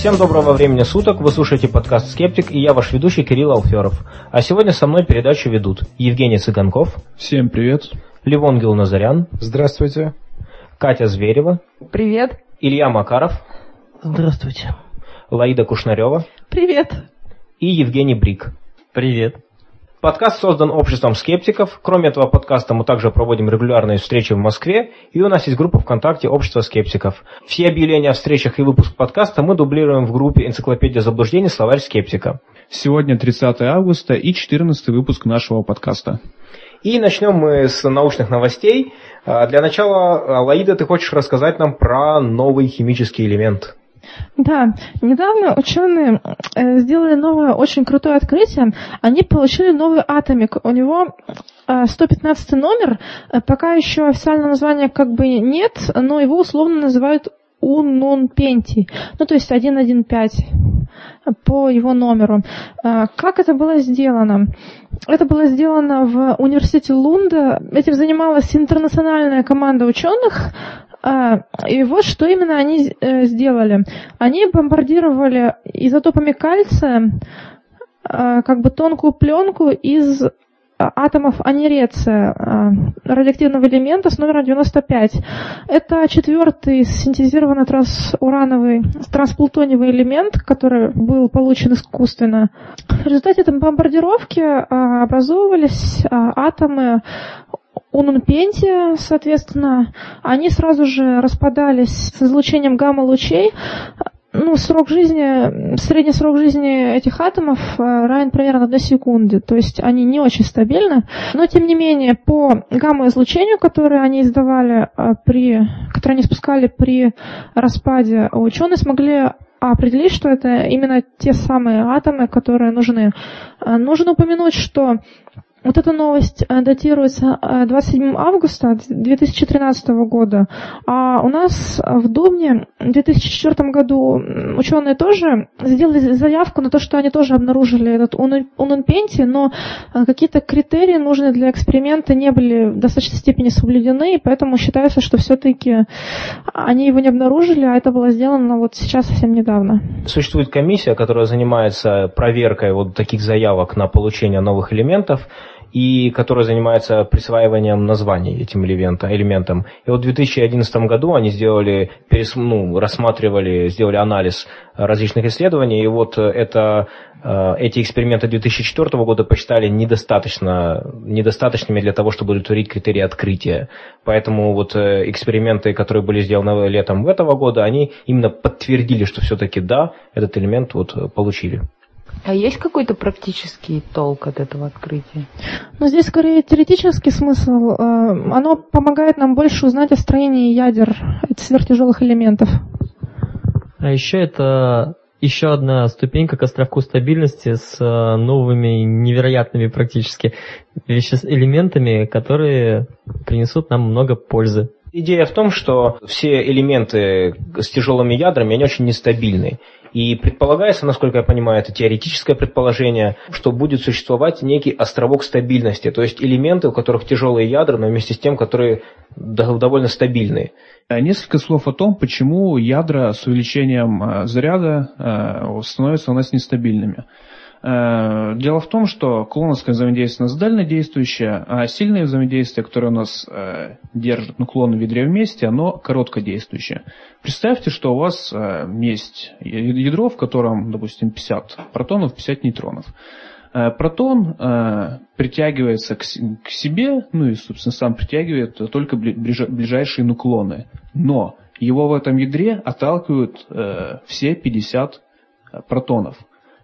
Всем доброго времени суток, вы слушаете подкаст «Скептик» и я ваш ведущий Кирилл Алферов. А сегодня со мной передачу ведут Евгений Цыганков. Всем привет. Левон Гилназарян. Здравствуйте. Катя Зверева. Привет. Илья Макаров. Здравствуйте. Лаида Кушнарева. Привет. И Евгений Брик. Привет. Подкаст создан обществом скептиков. Кроме этого подкаста мы также проводим регулярные встречи в Москве, и у нас есть группа ВКонтакте «Общество скептиков». Все объявления о встречах и выпуск подкаста мы дублируем в группе «Энциклопедия заблуждений. Словарь скептика». Сегодня 30 августа и 14 выпуск нашего подкаста. И начнем мы с научных новостей. А, Для начала, Лаида, ты хочешь рассказать нам про новый химический элемент? Да, недавно ученые э, сделали новое очень крутое открытие. Они получили новый атомик. У него э, 115 номер. Э, Пока еще официального названия как бы нет, но его условно называют Унунпентий. Ну, то есть 115 по его номеру. Э, Как это было сделано? Это было сделано в университете Лунда. Этим занималась интернациональная команда ученых. А, И вот что именно они э, сделали. Они бомбардировали изотопами кальция а, как бы тонкую пленку из а, атомов анереция, радиоактивного элемента с номером 95. Это четвертый синтезированный трансурановый, трансплутониевый элемент, который был получен искусственно. В результате этой бомбардировки образовывались атомы унунпентия, соответственно, они сразу же распадались с излучением гамма-лучей. Ну, срок жизни, средний срок жизни этих атомов э, равен примерно одной секунде, то есть они не очень стабильны, но тем не менее по гамма-излучению, которое они издавали э, при, которое они спускали при распаде, ученые смогли определить, что это именно те самые атомы, которые нужны. Э, Нужно упомянуть, что вот эта новость э, датируется э, 27 августа 2013 года, а у нас в Думне в 2004 году ученые тоже сделали заявку на то, что они тоже обнаружили этот унунпентий, но э, какие-то критерии нужные для эксперимента не были в достаточной степени соблюдены, и поэтому считается, что все-таки они его не обнаружили, а это было сделано вот сейчас совсем недавно. Существует комиссия, которая занимается проверкой вот таких заявок на получение новых элементов, и которая занимается присваиванием названий этим элемента- элементам. И вот в 2011 году они сделали, перес- ну, рассматривали, сделали анализ различных исследований, и вот это, э, эти эксперименты 2004 года посчитали недостаточно, недостаточными для того, чтобы удовлетворить критерии открытия. Поэтому вот э, эксперименты, которые были сделаны летом этого года, они именно подтвердили, что все-таки да, этот элемент вот э, получили. А есть какой-то практический толк от этого открытия? Но здесь скорее теоретический смысл. Э, Оно помогает нам больше узнать о строении ядер сверхтяжелых элементов. А еще это еще одна ступенька к островку стабильности с э, новыми невероятными практически элементами, которые принесут нам много пользы. Идея в том, что все элементы с тяжелыми ядрами, они очень нестабильны. И предполагается, насколько я понимаю, это теоретическое предположение, что будет существовать некий островок стабильности, то есть элементы, у которых тяжелые ядра, но вместе с тем, которые до- довольно стабильные. Э, Несколько слов о том, почему ядра с увеличением э, заряда э, становятся у нас нестабильными. Э, Дело в том, что клоновское взаимодействие у нас дально действующее, а сильное взаимодействие, которое у нас э, держит нуклоны в ядре вместе, оно короткодействующее. Представьте, что у вас э, есть ядро, в котором, допустим, 50 протонов, 50 нейтронов. Протон притягивается к, себе, ну и, собственно, сам притягивает только бли- ближа- ближайшие нуклоны. Но его в этом ядре отталкивают все 50 протонов.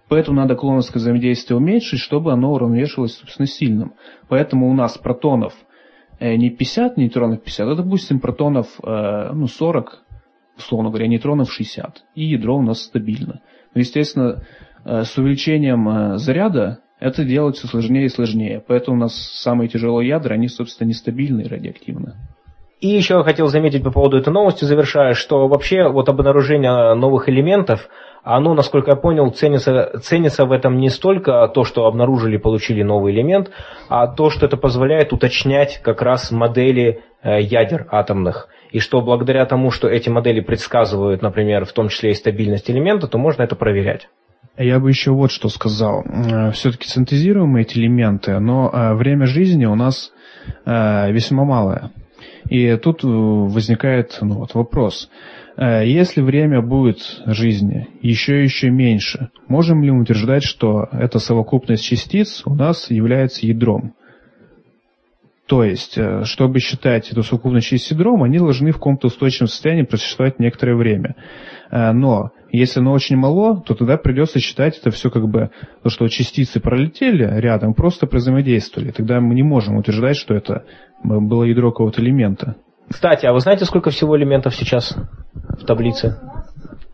Поэтому надо клоновское взаимодействие уменьшить, чтобы оно уравновешивалось, собственно, сильным. Поэтому у нас протонов э, не 50 нейтронов 50, а, допустим, протонов э, ну, 40, условно говоря, нейтронов 60. И ядро у нас стабильно. Но, естественно, э, с увеличением заряда это делать все сложнее и сложнее. Поэтому у нас самые тяжелые ядра, они, собственно, нестабильны и радиоактивны. И еще хотел заметить по поводу этой новости, завершая, что вообще вот обнаружение новых элементов, оно, насколько я понял, ценится, ценится в этом не столько то, что обнаружили, получили новый элемент, а то, что это позволяет уточнять как раз модели э, ядер атомных. и что благодаря тому, что эти модели предсказывают, например, в том числе и стабильность элемента, то можно это проверять. Я бы еще вот что сказал. Э, Все-таки синтезируем эти элементы, но э, время жизни у нас весьма малое. И тут возникает ну, вот вопрос. Если время будет жизни еще и еще меньше, можем ли мы утверждать, что эта совокупность частиц у нас является ядром? То есть, чтобы считать эту совокупность частиц ядром, они должны в каком-то устойчивом состоянии просуществовать некоторое время. Но если оно очень мало, то тогда придется считать это все как бы, то, что частицы пролетели рядом, просто взаимодействовали. Тогда мы не можем утверждать, что это было ядро какого-то элемента. Кстати, а вы знаете, сколько всего элементов сейчас в таблице?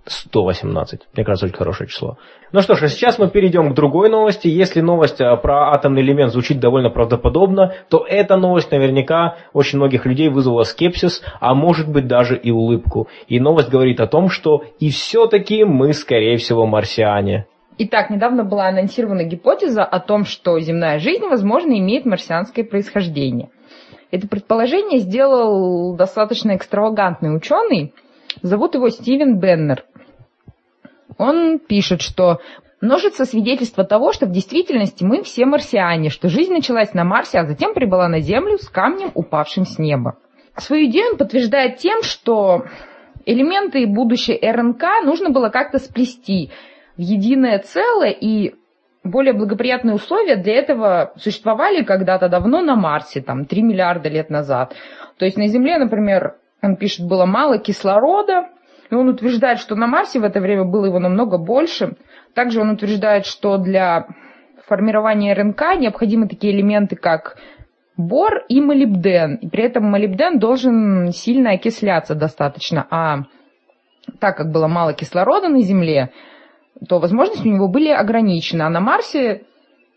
118. Мне кажется, очень хорошее число. Ну что ж, а сейчас мы перейдем к другой новости. Если новость а, про атомный элемент звучит довольно правдоподобно, то эта новость наверняка очень многих людей вызвала скепсис, а может быть даже и улыбку. И новость говорит о том, что и все-таки мы, скорее всего, марсиане. Итак, недавно была анонсирована гипотеза о том, что земная жизнь, возможно, имеет марсианское происхождение. Это предположение сделал достаточно экстравагантный ученый, зовут его Стивен Беннер. Он пишет, что множится свидетельство того, что в действительности мы все марсиане, что жизнь началась на Марсе, а затем прибыла на Землю с камнем, упавшим с неба. Свою идею он подтверждает тем, что элементы будущей РНК нужно было как-то сплести в единое целое, и более благоприятные условия для этого существовали когда-то давно на Марсе, там 3 миллиарда лет назад. То есть на Земле, например, он пишет, было мало кислорода, и он утверждает, что на Марсе в это время было его намного больше. Также он утверждает, что для формирования РНК необходимы такие элементы, как бор и молибден. И при этом молибден должен сильно окисляться достаточно. А так как было мало кислорода на Земле, то возможности у него были ограничены. А на Марсе,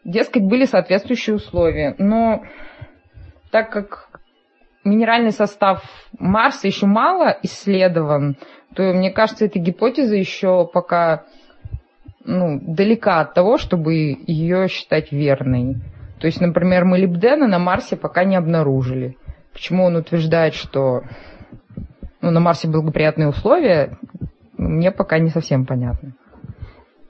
дескать, были соответствующие условия. Но так как минеральный состав Марса еще мало исследован, то мне кажется, эта гипотеза еще пока ну, далека от того, чтобы ее считать верной. То есть, например, молибдена на Марсе пока не обнаружили. Почему он утверждает, что ну, на Марсе благоприятные условия, мне пока не совсем понятно.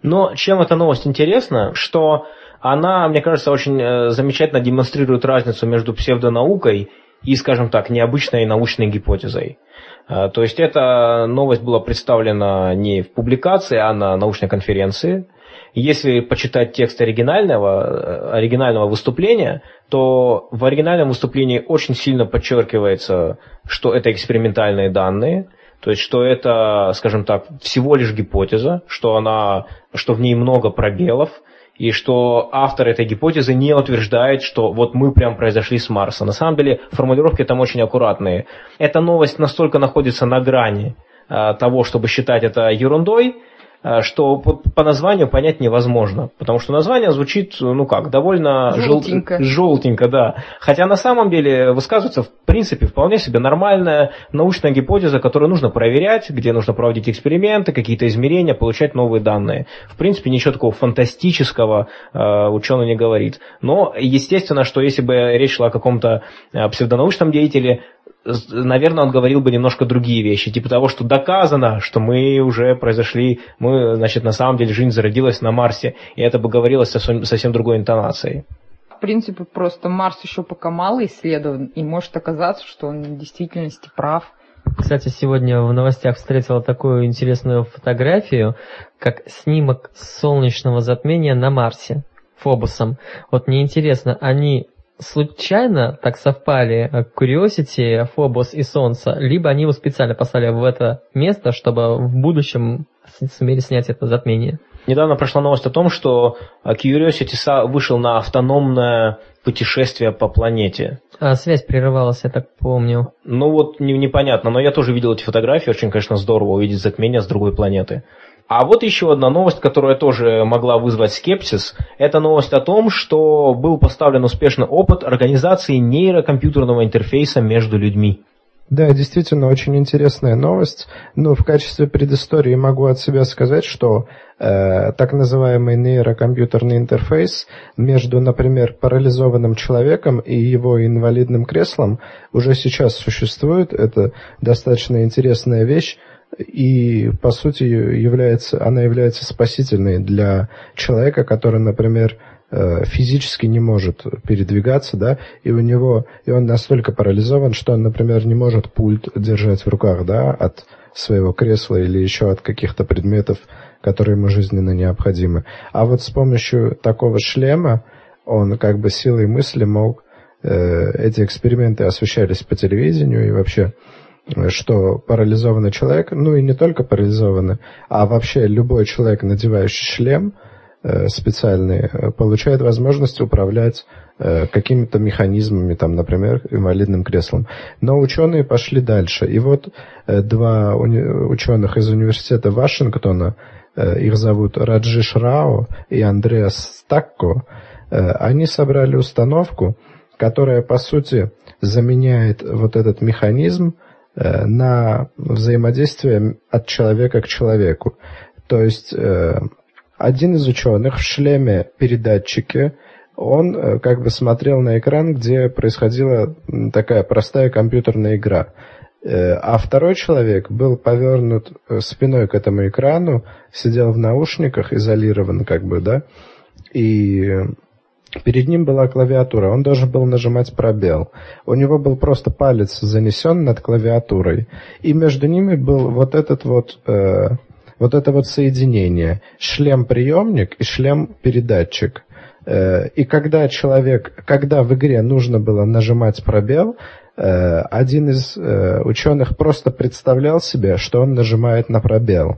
Но чем эта новость интересна, что она, мне кажется, очень э, замечательно демонстрирует разницу между псевдонаукой и, скажем так, необычной научной гипотезой. А, то есть эта новость была представлена не в публикации, а на научной конференции. Если почитать текст оригинального, э, оригинального выступления, то в оригинальном выступлении очень сильно подчеркивается, что это экспериментальные данные, то есть что это, скажем так, всего лишь гипотеза, что, она, что в ней много пробелов, и что автор этой гипотезы не утверждает, что вот мы прям произошли с Марса. На самом деле формулировки там очень аккуратные. Эта новость настолько находится на грани э, того, чтобы считать это ерундой, что по, по названию понять невозможно, потому что название звучит, ну как, довольно желтенько. Жел, желтенько, да. Хотя на самом деле высказывается в принципе вполне себе нормальная научная гипотеза, которую нужно проверять, где нужно проводить эксперименты, какие-то измерения, получать новые данные. В принципе, ничего такого фантастического э, ученый не говорит. Но естественно, что если бы речь шла о каком-то э, псевдонаучном деятеле, наверное, он говорил бы немножко другие вещи, типа того, что доказано, что мы уже произошли, мы, значит, на самом деле жизнь зародилась на Марсе, и это бы говорилось совсем, совсем другой интонацией. В принципе, просто Марс еще пока мало исследован, и может оказаться, что он в действительности прав. Кстати, сегодня в новостях встретила такую интересную фотографию, как снимок солнечного затмения на Марсе Фобусом. Вот мне интересно, они случайно так совпали э, Curiosity, Phobos и Солнце, либо они его специально послали в это место, чтобы в будущем сумели снять это затмение. Недавно прошла новость о том, что э, Curiosity вышел на автономное путешествие по планете. А связь прерывалась, я так помню. Ну вот не, непонятно, но я тоже видел эти фотографии, очень, конечно, здорово увидеть затмение с другой планеты. А вот еще одна новость, которая тоже могла вызвать скепсис. Это новость о том, что был поставлен успешный опыт организации нейрокомпьютерного интерфейса между людьми. Да, действительно, очень интересная новость. Но в качестве предыстории могу от себя сказать, что э, так называемый нейрокомпьютерный интерфейс между, например, парализованным человеком и его инвалидным креслом уже сейчас существует. Это достаточно интересная вещь и по сути является, она является спасительной для человека, который, например, э, физически не может передвигаться, да, и у него, и он настолько парализован, что он, например, не может пульт держать в руках, да, от своего кресла или еще от каких-то предметов, которые ему жизненно необходимы. А вот с помощью такого шлема он как бы силой мысли мог э, эти эксперименты освещались по телевидению и вообще что парализованный человек, ну и не только парализованный, а вообще любой человек, надевающий шлем э, специальный, э, получает возможность управлять э, какими-то механизмами, там, например, инвалидным креслом. Но ученые пошли дальше. И вот два ученых из университета Вашингтона, их зовут Раджиш Рао и Андреас Стакко, они собрали установку, которая, по сути, заменяет вот этот механизм, на взаимодействие от человека к человеку. То есть э, один из ученых в шлеме передатчики, он э, как бы смотрел на экран, где происходила такая простая компьютерная игра. А второй человек был повернут спиной к этому экрану, сидел в наушниках, изолирован как бы, да, и Перед ним была клавиатура, он должен был нажимать пробел. У него был просто палец занесен над клавиатурой, и между ними был вот этот вот, э, вот это вот соединение, шлем-приемник и шлем-передатчик. Э, и когда человек, когда в игре нужно было нажимать пробел, э, один из э, ученых просто представлял себе, что он нажимает на пробел.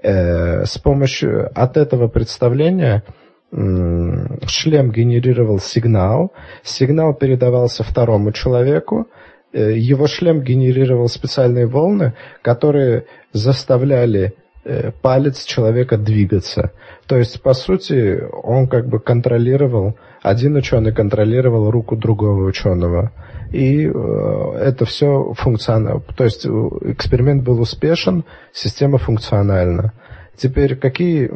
Э, с помощью от этого представления шлем генерировал сигнал, сигнал передавался второму человеку, э, его шлем генерировал специальные волны, которые заставляли э, палец человека двигаться. То есть, по сути, он как бы контролировал, один ученый контролировал руку другого ученого. И э, это все функционально. То есть эксперимент был успешен, система функциональна. Теперь какие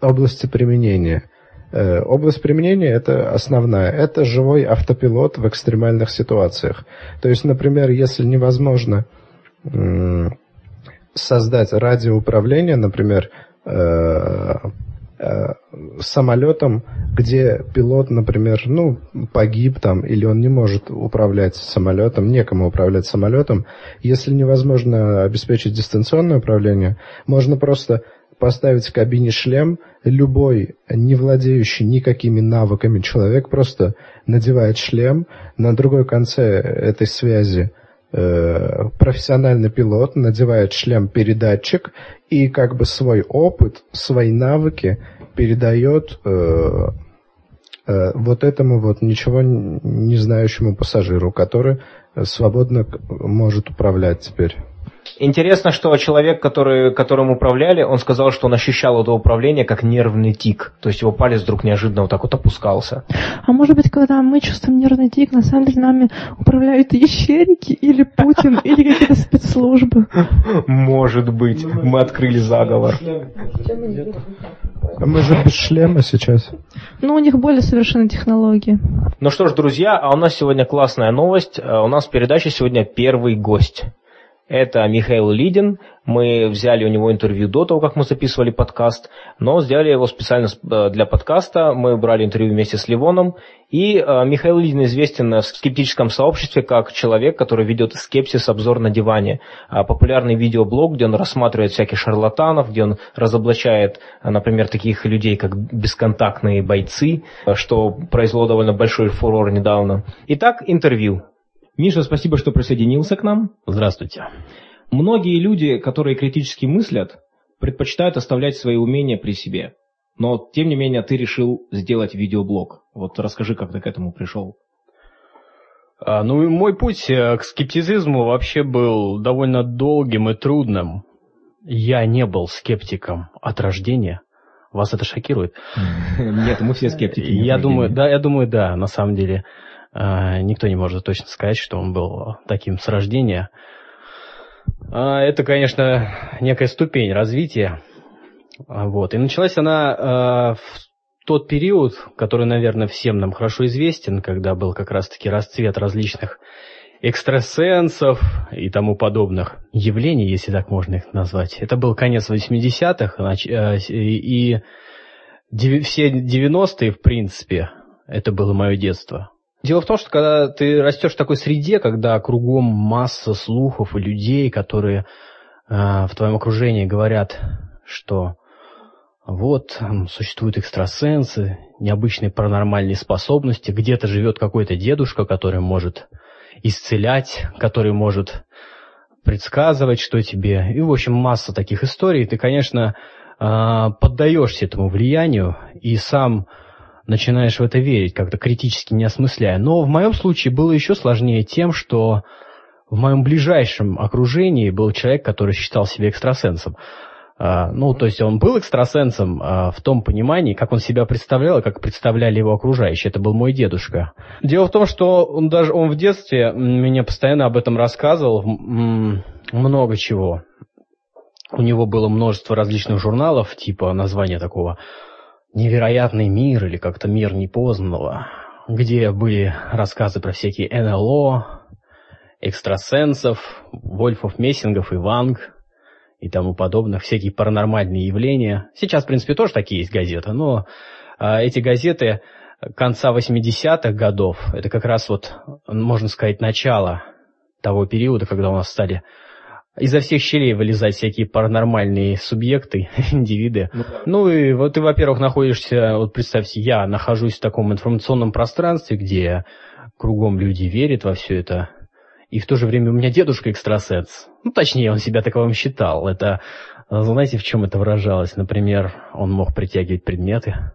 области применения? Э, область применения это основная. Это живой автопилот в экстремальных ситуациях. То есть, например, если невозможно создать радиоуправление, например, э, самолетом, где пилот, например, ну, погиб там, или он не может управлять самолетом, некому управлять самолетом. Если невозможно обеспечить дистанционное управление, можно просто поставить в кабине шлем, любой, не владеющий никакими навыками человек просто надевает шлем, на другой конце этой связи э, профессиональный пилот надевает шлем-передатчик и как бы свой опыт, свои навыки передает э, э, вот этому вот ничего не знающему пассажиру, который свободно может управлять теперь. Интересно, что человек, который, которым управляли, он сказал, что он ощущал это управление как нервный тик. То есть его палец вдруг неожиданно вот так вот опускался. А может быть, когда мы чувствуем нервный тик, на самом деле нами управляют ящерики или Путин, или какие-то спецслужбы? Может быть. Мы открыли заговор. Мы же без шлема сейчас. Ну, у них более совершенные технологии. Ну что ж, друзья, а у нас сегодня классная новость. А у нас в передаче сегодня первый гость. Это Михаил Лидин. Мы взяли у него интервью до того, как мы записывали подкаст, но сделали его специально э, для подкаста. Мы брали интервью вместе с Ливоном. И э, Михаил Лидин известен в скептическом сообществе как человек, который ведет скепсис обзор на диване. А популярный видеоблог, где он рассматривает всяких шарлатанов, где он разоблачает, э, например, таких людей, как бесконтактные бойцы, что произвело довольно большой фурор недавно. Итак, интервью. Миша, спасибо, что присоединился к нам. Здравствуйте. Многие люди, которые критически мыслят, предпочитают оставлять свои умения при себе. Но, тем не менее, ты решил сделать видеоблог. Вот расскажи, как ты к этому пришел. А, ну, мой путь э, к скептицизму вообще был довольно долгим и трудным. Я не был скептиком от рождения. Вас это шокирует? Нет, мы все скептики. Я думаю, да, я думаю, да, на самом деле. А, никто не может точно сказать, что он был таким с рождения. А, это, конечно, некая ступень развития. А, вот. И началась она в тот период, который, наверное, всем нам хорошо известен, когда был как раз-таки расцвет различных экстрасенсов и тому подобных явлений, если так можно их назвать. Это был конец 80-х, э, и все 90-е, в принципе, это было мое детство. Дело в том, что когда ты растешь в такой среде, когда кругом масса слухов и людей, которые э, в твоем окружении говорят, что вот существуют экстрасенсы, необычные паранормальные способности, где-то живет какой-то дедушка, который может исцелять, который может предсказывать, что тебе. И, в общем, масса таких историй. Ты, конечно, а, поддаешься этому влиянию и сам начинаешь в это верить, как-то критически не осмысляя. Но в моем случае было еще сложнее тем, что в моем ближайшем окружении был человек, который считал себя экстрасенсом. А, ну, то есть он был экстрасенсом а, в том понимании, как он себя представлял и как представляли его окружающие. Это был мой дедушка. Дело в том, что он даже он в детстве мне постоянно об этом рассказывал, много чего. У него было множество различных журналов, типа названия такого «Невероятный мир» или как-то «Мир непознанного», где были рассказы про всякие НЛО, экстрасенсов, Вольфов Мессингов и Ванг – и тому подобных, всякие паранормальные явления. Сейчас, в принципе, тоже такие есть газеты, но а, эти газеты конца 80-х годов, это как раз вот, можно сказать, начало того периода, когда у нас стали изо всех щелей вылезать всякие паранормальные субъекты, индивиды. Ну, ну и вот ты, во-первых, находишься, вот представьте, я нахожусь в таком информационном пространстве, где кругом люди верят во все это, и в то же время у меня дедушка экстрасенс. Ну, точнее, он себя таковым считал. Это, знаете, в чем это выражалось? Например, он мог притягивать предметы,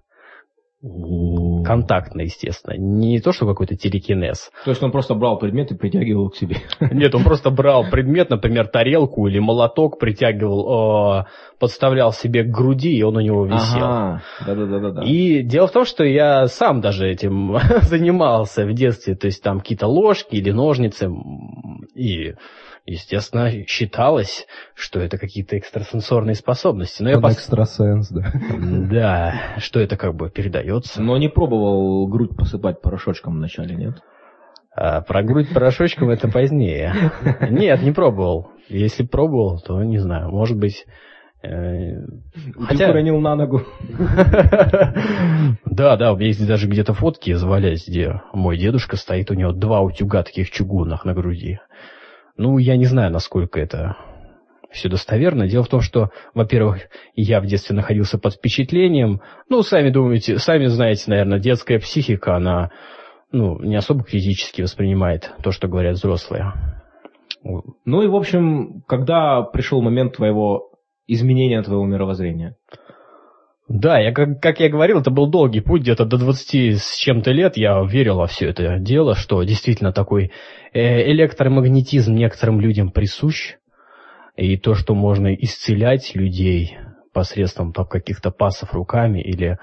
Контактно, естественно. Не то, что какой-то телекинез. То есть он просто брал предмет и притягивал к себе. Нет, он просто брал предмет, например, тарелку или молоток, притягивал, э, подставлял себе к груди, и он у него висел. Ага. Да-да-да. И дело в том, что я сам даже этим занимался в детстве. То есть там какие-то ложки или ножницы. И естественно, считалось, что это какие-то экстрасенсорные способности. Но Он я пос... экстрасенс, да. Да, что это как бы передается. Но не пробовал грудь посыпать порошочком вначале, нет? А, про грудь порошочком это позднее. Нет, не пробовал. Если пробовал, то не знаю, может быть... Э, хотя... Ты уронил на ногу. Да, да, у меня есть даже где-то фотки завалялись, где мой дедушка стоит, у него два утюга таких чугунных на груди. Ну, я не знаю, насколько это все достоверно. Дело в том, что, во-первых, я в детстве находился под впечатлением. Ну, сами думаете, сами знаете, наверное, детская психика, она ну, не особо критически воспринимает то, что говорят взрослые. Ну и, в общем, когда пришел момент твоего изменения твоего мировоззрения? Да, я, как, как я говорил, это был долгий путь, где-то до 20 с чем-то лет я верил во все это дело, что действительно такой э, электромагнетизм некоторым людям присущ, и то, что можно исцелять людей посредством каких-то пасов руками или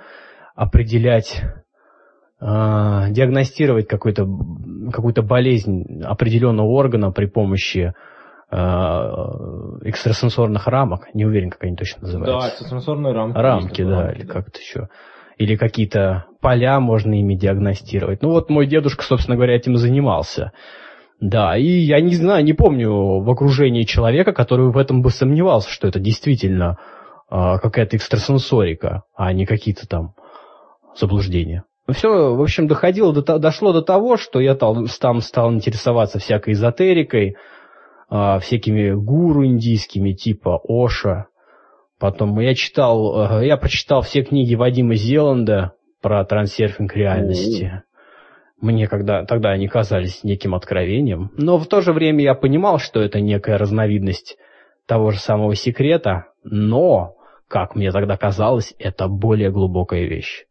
определять, э, диагностировать какую-то какую болезнь определенного органа при помощи экстрасенсорных рамок, не уверен, как они точно называются. Да, экстрасенсорные рамки. Рамки, да, рамки, или да. как-то еще. Или какие-то поля можно ими диагностировать. Ну вот мой дедушка, собственно говоря, этим занимался. Да, и я не знаю, не помню в окружении человека, который в этом бы сомневался, что это действительно э, какая-то экстрасенсорика, а не какие-то там заблуждения. Все, в общем, доходило до, дошло до того, что я там стал интересоваться всякой эзотерикой, а, всякими гуру индийскими типа Оша. Потом я читал, э, я прочитал все книги Вадима Зеланда про трансерфинг реальности. Мне когда, тогда они казались неким откровением. Но в то же время я понимал, что это некая разновидность того же самого секрета, но, как мне тогда казалось, это более глубокая вещь.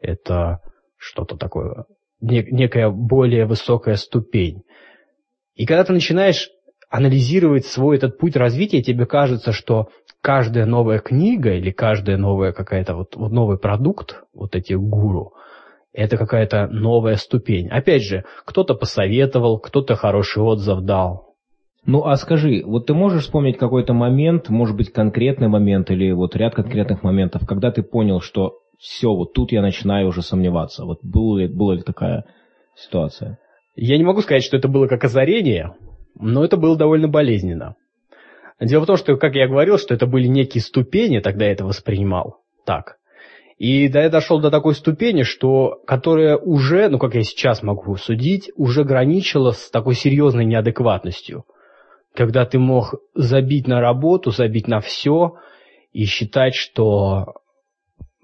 Это что-то такое, некая более высокая ступень. И когда ты начинаешь анализировать свой этот путь развития, тебе кажется, что каждая новая книга или каждая новая какая-то вот, вот новый продукт, вот эти гуру, это какая-то новая ступень. Опять же, кто-то посоветовал, кто-то хороший отзыв дал. Ну а скажи, вот ты можешь вспомнить какой-то момент, может быть конкретный момент или вот ряд конкретных моментов, когда ты понял, что все, вот тут я начинаю уже сомневаться. Вот была ли, была ли такая ситуация? Я не могу сказать, что это было как озарение, но это было довольно болезненно. Дело в том, что, как я говорил, что это были некие ступени, тогда я это воспринимал так. И да, я дошел до такой ступени, что, которая уже, ну как я сейчас могу судить, уже граничила с такой серьезной неадекватностью. Когда ты мог забить на работу, забить на все и считать, что,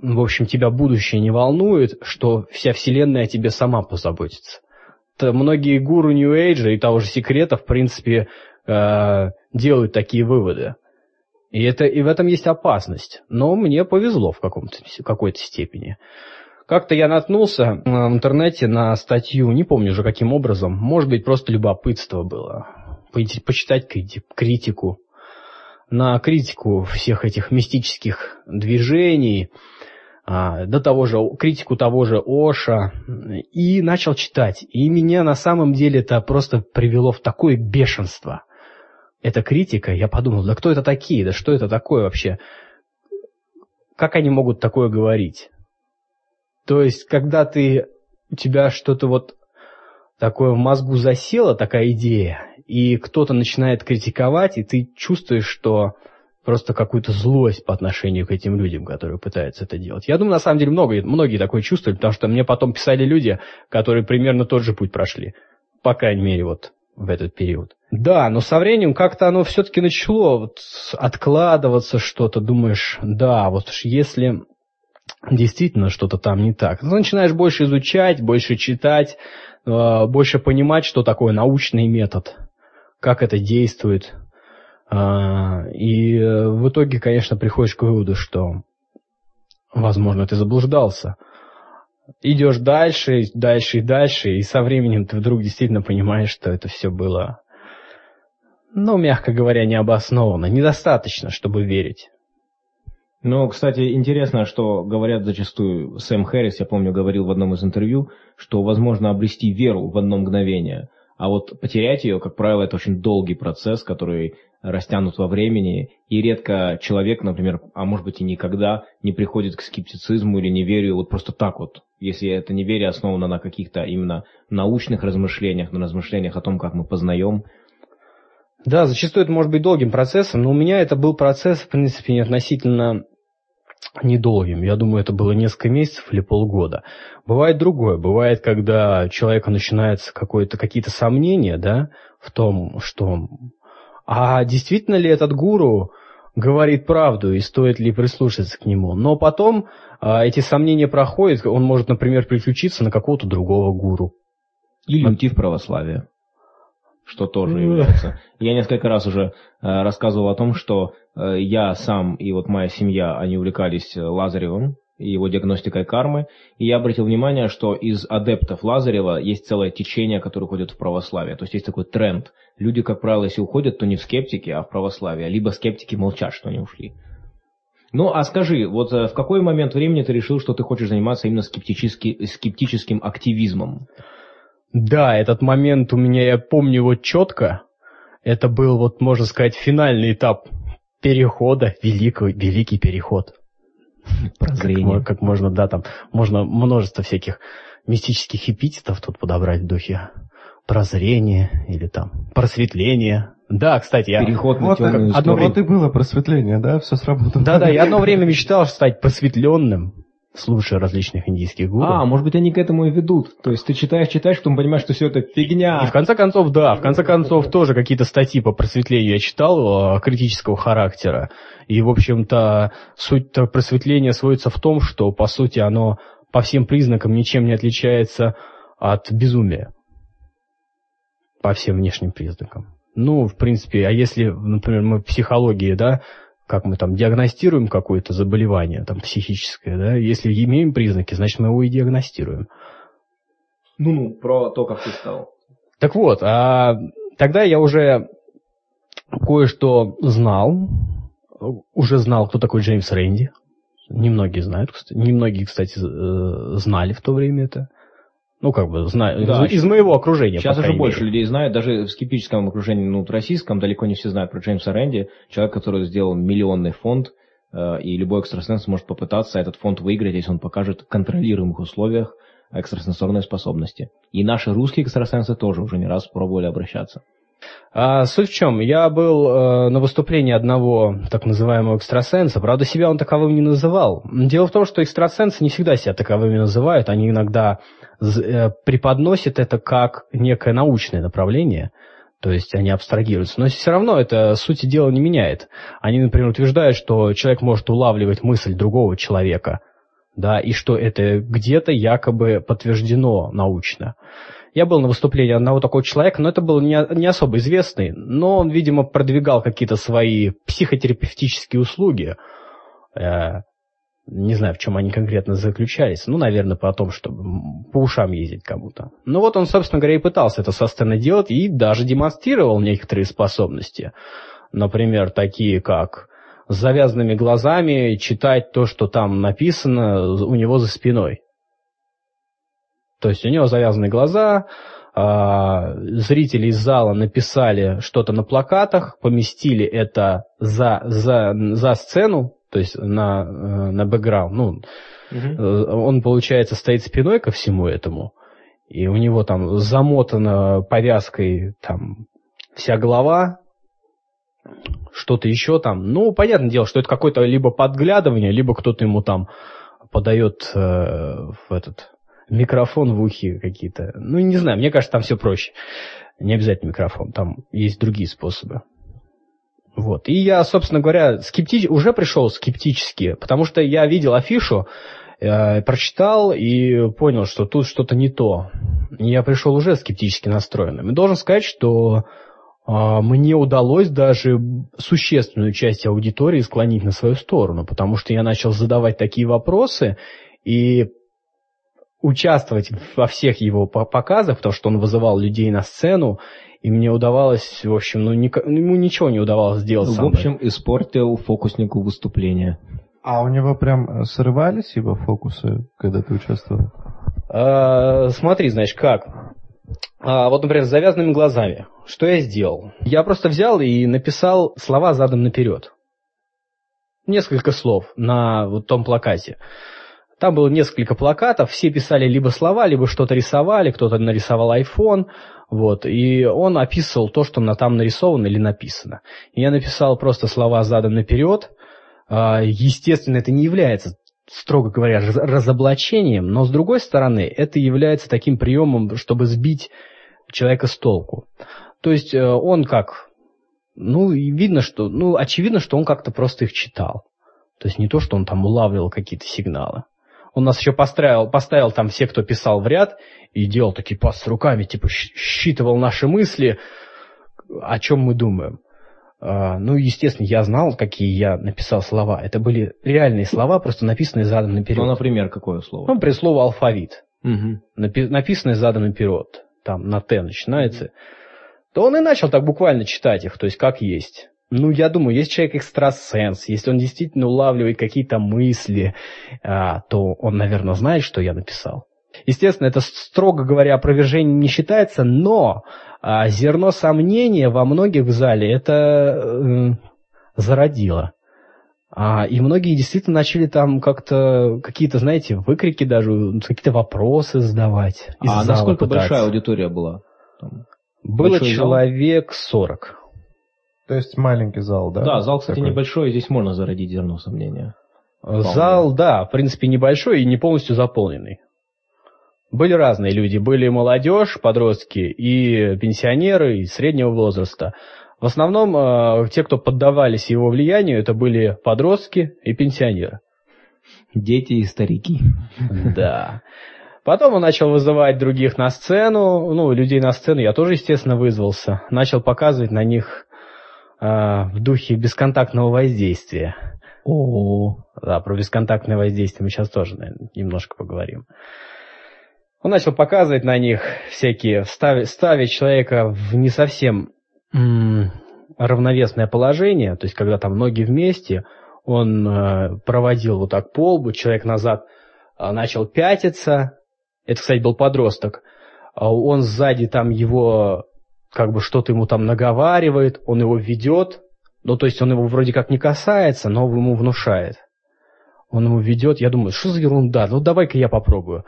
в общем, тебя будущее не волнует, что вся вселенная о тебе сама позаботится. Многие гуру New Age и того же секрета, в принципе, э, делают такие выводы. И, это, и в этом есть опасность. Но мне повезло в какой-то степени. Как-то я наткнулся э, в интернете на статью, не помню уже каким образом, может быть, просто любопытство было, почитать критику, на критику всех этих мистических движений, до того же, критику того же Оша, и начал читать. И меня на самом деле это просто привело в такое бешенство – эта критика, я подумал, да кто это такие, да что это такое вообще? Как они могут такое говорить? То есть, когда ты, у тебя что-то вот такое в мозгу засело, такая идея, и кто-то начинает критиковать, и ты чувствуешь, что просто какую-то злость по отношению к этим людям, которые пытаются это делать. Я думаю, на самом деле, много, многие такое чувствуют, потому что мне потом писали люди, которые примерно тот же путь прошли. По крайней мере, вот в этот период. Да, но со временем как-то оно все-таки начало вот откладываться что-то, думаешь, да, вот если действительно что-то там не так. Ты начинаешь больше изучать, больше читать, э, больше понимать, что такое научный метод, как это действует. Э, и в итоге, конечно, приходишь к выводу, что, возможно, ты заблуждался идешь дальше, дальше и дальше, и со временем ты вдруг действительно понимаешь, что это все было, ну, мягко говоря, необоснованно, недостаточно, чтобы верить. Ну, кстати, интересно, что говорят зачастую, Сэм Хэррис, я помню, говорил в одном из интервью, что возможно обрести веру в одно мгновение, а вот потерять ее, как правило, это очень долгий процесс, который растянут во времени, и редко человек, например, а может быть и никогда, не приходит к скептицизму или неверию вот просто так вот, если это неверие основано на каких-то именно научных размышлениях, на размышлениях о том, как мы познаем. Да, зачастую это может быть долгим процессом, но у меня это был процесс, в принципе, относительно недолгим. Я думаю, это было несколько месяцев или полгода. Бывает другое. Бывает, когда у человека начинаются какие-то сомнения да, в том, что а действительно ли этот гуру говорит правду и стоит ли прислушаться к нему. Но потом а, эти сомнения проходят, он может, например, переключиться на какого-то другого гуру. Или уйти в православие, что тоже является. Я несколько раз уже э, рассказывал о том, что э, я сам и вот моя семья, они увлекались Лазаревым, и его диагностикой кармы. И я обратил внимание, что из адептов Лазарева есть целое течение, которое уходит в православие. То есть есть такой тренд. Люди, как правило, если уходят, то не в скептики, а в православие. Либо скептики молчат, что они ушли. Ну, а скажи, вот э, в какой момент времени ты решил, что ты хочешь заниматься именно скептически, скептическим активизмом? Да, этот момент у меня, я помню его четко. Это был, вот можно сказать, финальный этап перехода, великий, великий переход. Прозрение. Как, как можно, да, там можно множество всяких мистических эпитетов тут подобрать в духе прозрение или там просветление. Да, кстати, я... Переход вот, на одно сторону. вот и было просветление, да? Все сработало. Да-да, я одно время мечтал стать просветленным, слушая различных индийских гуру. А, может быть, они к этому и ведут. То есть ты читаешь, читаешь, потом понимаешь, что все это фигня. И в конце концов, да, в конце концов тоже какие-то статьи по просветлению я читал э, критического характера. И, в общем-то, суть просветления сводится в том, что, по сути, оно по всем признакам ничем не отличается от безумия. По всем внешним признакам. Ну, в принципе, а если, например, мы в психологии, да, как мы там диагностируем какое-то заболевание, там, психическое, да, если имеем признаки, значит, мы его и диагностируем. Ну-ну, про то, как ты стал. Так вот, а тогда я уже кое-что знал, уже знал, кто такой Джеймс Рэнди. Немногие знают, кстати. Немногие, кстати, э, знали в то время это. Ну, как бы, знаю, Да, из, из моего окружения. Сейчас уже больше людей знают, даже в скептическом окружении, ну, вот российском, далеко не все знают про Джеймса Рэнди, человек, который сделал миллионный фонд, э, и любой экстрасенс может попытаться этот фонд выиграть, если он покажет в контролируемых условиях экстрасенсорные способности. И наши русские экстрасенсы тоже уже не раз пробовали обращаться. А суть в чем? Я был э, на выступлении одного так называемого экстрасенса. Правда, себя он таковым не называл. Дело в том, что экстрасенсы не всегда себя таковыми называют. Они иногда э, преподносят это как некое научное направление. То есть они абстрагируются. Но все равно это сути дела не меняет. Они, например, утверждают, что человек может улавливать мысль другого человека. Да, и что это где-то якобы подтверждено научно. Я был на выступлении одного такого человека, но это был не, не особо известный, но он, видимо, продвигал какие-то свои психотерапевтические услуги. Э, не знаю, в чем они конкретно заключались. Ну, наверное, по том, чтобы по ушам ездить кому-то. Ну вот он, собственно говоря, и пытался это со сцены делать и даже демонстрировал некоторые способности. Например, такие как с завязанными глазами читать то, что там написано у него за спиной. То есть у него завязаны глаза, а, зрители из зала написали что-то на плакатах, поместили это за, за, за сцену, то есть на, э, на бэкграунд. Ну, э, он, получается, стоит спиной ко всему этому, и у него там замотана повязкой там вся голова, что-то еще там. Ну, понятное дело, что это какое-то либо подглядывание, либо кто-то ему там подает э, в этот микрофон в ухе какие-то. Ну, не знаю, мне кажется, там все проще. Не обязательно микрофон, там есть другие способы. Вот. И я, собственно говоря, скептич... уже пришел скептически, потому что я видел афишу, э, прочитал и понял, что тут что-то не то. Я пришел уже скептически настроенным. И должен сказать, что э, мне удалось даже существенную часть аудитории склонить на свою сторону, потому что я начал задавать такие вопросы и участвовать во всех его по- показах, потому что он вызывал людей на сцену, и мне удавалось, в общем, ну, ника- ему ничего не удавалось сделать В со мной. общем, испортил фокуснику выступление. А у него прям э, срывались его фокусы, когда ты участвовал? А, смотри, значит, как. А, вот, например, с завязанными глазами. Что я сделал? Я просто взял и написал слова задом наперед. Несколько слов на вот том плакате. Там было несколько плакатов, все писали либо слова, либо что-то рисовали, кто-то нарисовал iPhone, вот, и он описывал то, что там нарисовано или написано. Я написал просто слова задом наперед. А, Естественно, это не является строго говоря, раз- разоблачением, но с другой стороны, это является таким приемом, чтобы сбить человека с толку. То есть э, он как, ну, видно, что, ну, очевидно, что он как-то просто их читал. То есть не то, что он там улавливал какие-то сигналы. Он нас еще поставил, поставил там все, кто писал в ряд, и делал такие пассы руками, типа считывал наши мысли, о чем мы думаем. А, ну, естественно, я знал, какие я написал слова. Это были реальные слова, просто написанные задом наперед. Ну, например, какое слово? Ну, например, слово алфавит, Мгм. напи- написанное задом наперед, там на Т начинается, то он и начал так буквально читать их, то есть как есть. Ну, я думаю, если человек экстрасенс, если он действительно улавливает какие-то мысли, а, то он, наверное, знает, что я написал. Естественно, это, строго говоря, опровержение не считается, но а, зерно сомнения во многих в зале это э, зародило. А, и многие действительно начали там как-то какие-то, знаете, выкрики даже, какие-то вопросы задавать. А насколько пытаться. большая аудитория была? Там? Было человек 40. То есть маленький зал, да? Да, зал, кстати, Такой. небольшой, и здесь можно зародить зерно сомнения. Зал, да, в принципе, небольшой и не полностью заполненный. Были разные люди. Были молодежь, подростки и пенсионеры, и среднего возраста. В основном э, те, кто поддавались его влиянию, это были подростки и пенсионеры. Дети и старики. Да. Потом он начал вызывать других на сцену, ну, людей на сцену я тоже, естественно, вызвался. Начал показывать на них в духе бесконтактного воздействия. О, Да, про бесконтактное воздействие мы сейчас тоже, наверное, немножко поговорим. Он начал показывать на них всякие, ставить, ставить человека в не совсем м, равновесное положение, то есть когда там ноги вместе, Он э, проводил вот так по лбу, человек назад э, начал пятиться. Это, кстати, был подросток. А он сзади там его, как бы что-то ему там наговаривает, он его ведет. Ну, то есть он его вроде как не касается, но ему внушает. Он ему ведет, я думаю, что за ерунда, ну давай-ка я попробую.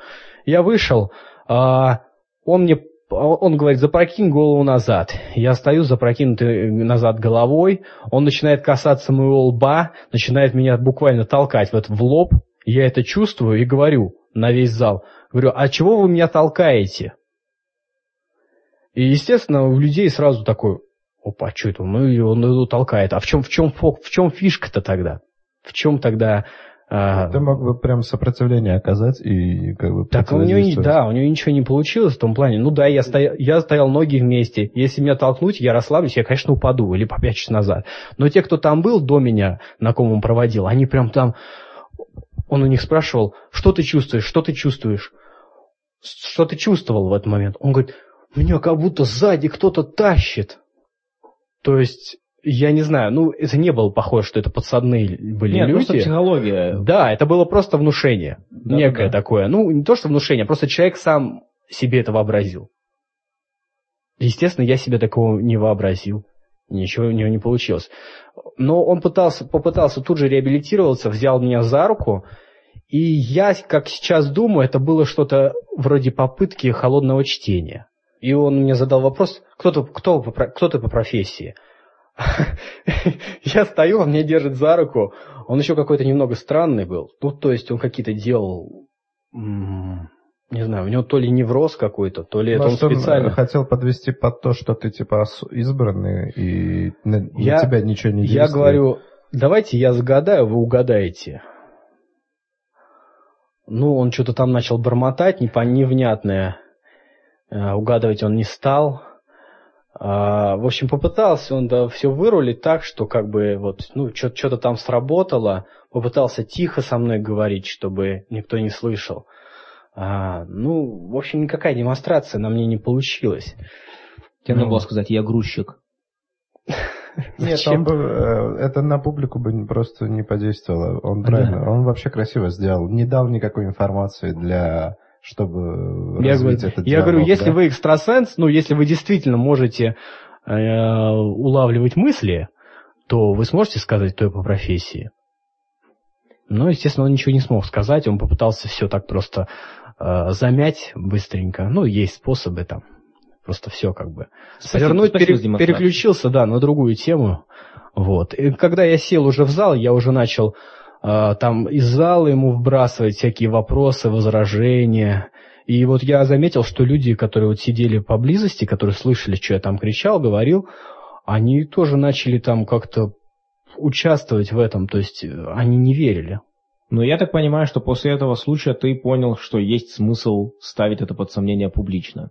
Я вышел, а, он мне он говорит, запрокинь голову назад. Я стою запрокинутый назад головой, он начинает касаться моего лба, начинает меня буквально толкать вот в лоб. Я это чувствую и говорю на весь зал. Говорю, а чего вы меня толкаете? И, естественно, у людей сразу такой, опа, что это, ну, он его толкает. А в чем, в чем, в чем фишка-то тогда? В чем тогда а, Ты мог бы прям сопротивление оказать и как бы Так у него, да, у него ничего не получилось в том плане. Ну да, я стоял, я стоял ноги вместе. Если меня толкнуть, я расслаблюсь, я, конечно, упаду или попячусь назад. Но те, кто там был до меня, на ком он проводил, они прям там... Он у них спрашивал, что ты чувствуешь, что ты чувствуешь? Что ты чувствовал в этот момент? Он говорит, меня как будто сзади кто-то тащит. То есть я не знаю, ну, это не было похоже, что это подсадные были Нет, люди. просто психология. Да, это было просто внушение. Да, некое да. такое. Ну, не то, что внушение, просто человек сам себе это вообразил. Естественно, я себе такого не вообразил. Ничего у него не получилось. Но он пытался, попытался тут же реабилитироваться, взял меня за руку, и я, как сейчас думаю, это было что-то вроде попытки холодного чтения. И он мне задал вопрос, кто ты, кто, кто ты по профессии? Я стою, он меня держит за руку. Он еще какой-то немного странный был. Ну, то есть он какие-то делал... Не знаю, у него то ли невроз какой-то, то ли Может, это он специально... Он хотел подвести под то, что ты типа избранный, и на, я, на тебя ничего не действует. Я говорю, давайте я загадаю, вы угадаете. Ну, он что-то там начал бормотать, непонятное. Э, угадывать он не стал. А, в общем, попытался он да, все вырулить так, что как бы вот, ну, что-то там сработало. Попытался тихо со мной говорить, чтобы никто не слышал. А, ну, в общем, никакая демонстрация на мне не получилась. Тебе ну, надо было сказать, я грузчик. Нет, он бы, э, это на публику бы просто не подействовало. Он правильно, он вообще красиво сделал. Не дал никакой информации для чтобы я развить говорю, этот Я диалог, говорю, если да? вы экстрасенс, ну, если вы действительно можете э, улавливать мысли, то вы сможете сказать, кто я по профессии. Но, естественно, он ничего не смог сказать, он попытался все так просто э, замять быстренько. Ну, есть способы там, просто все как бы. Спасибо, Повернуть, спасибо пере, переключился, да, на другую тему. Вот. И когда я сел уже в зал, я уже начал там из зала ему вбрасывать всякие вопросы, возражения. И вот я заметил, что люди, которые вот сидели поблизости, которые слышали, что я там кричал, говорил, они тоже начали там как-то участвовать в этом, то есть э, они не верили. Но я так понимаю, что после этого случая ты понял, что есть смысл ставить это под сомнение публично.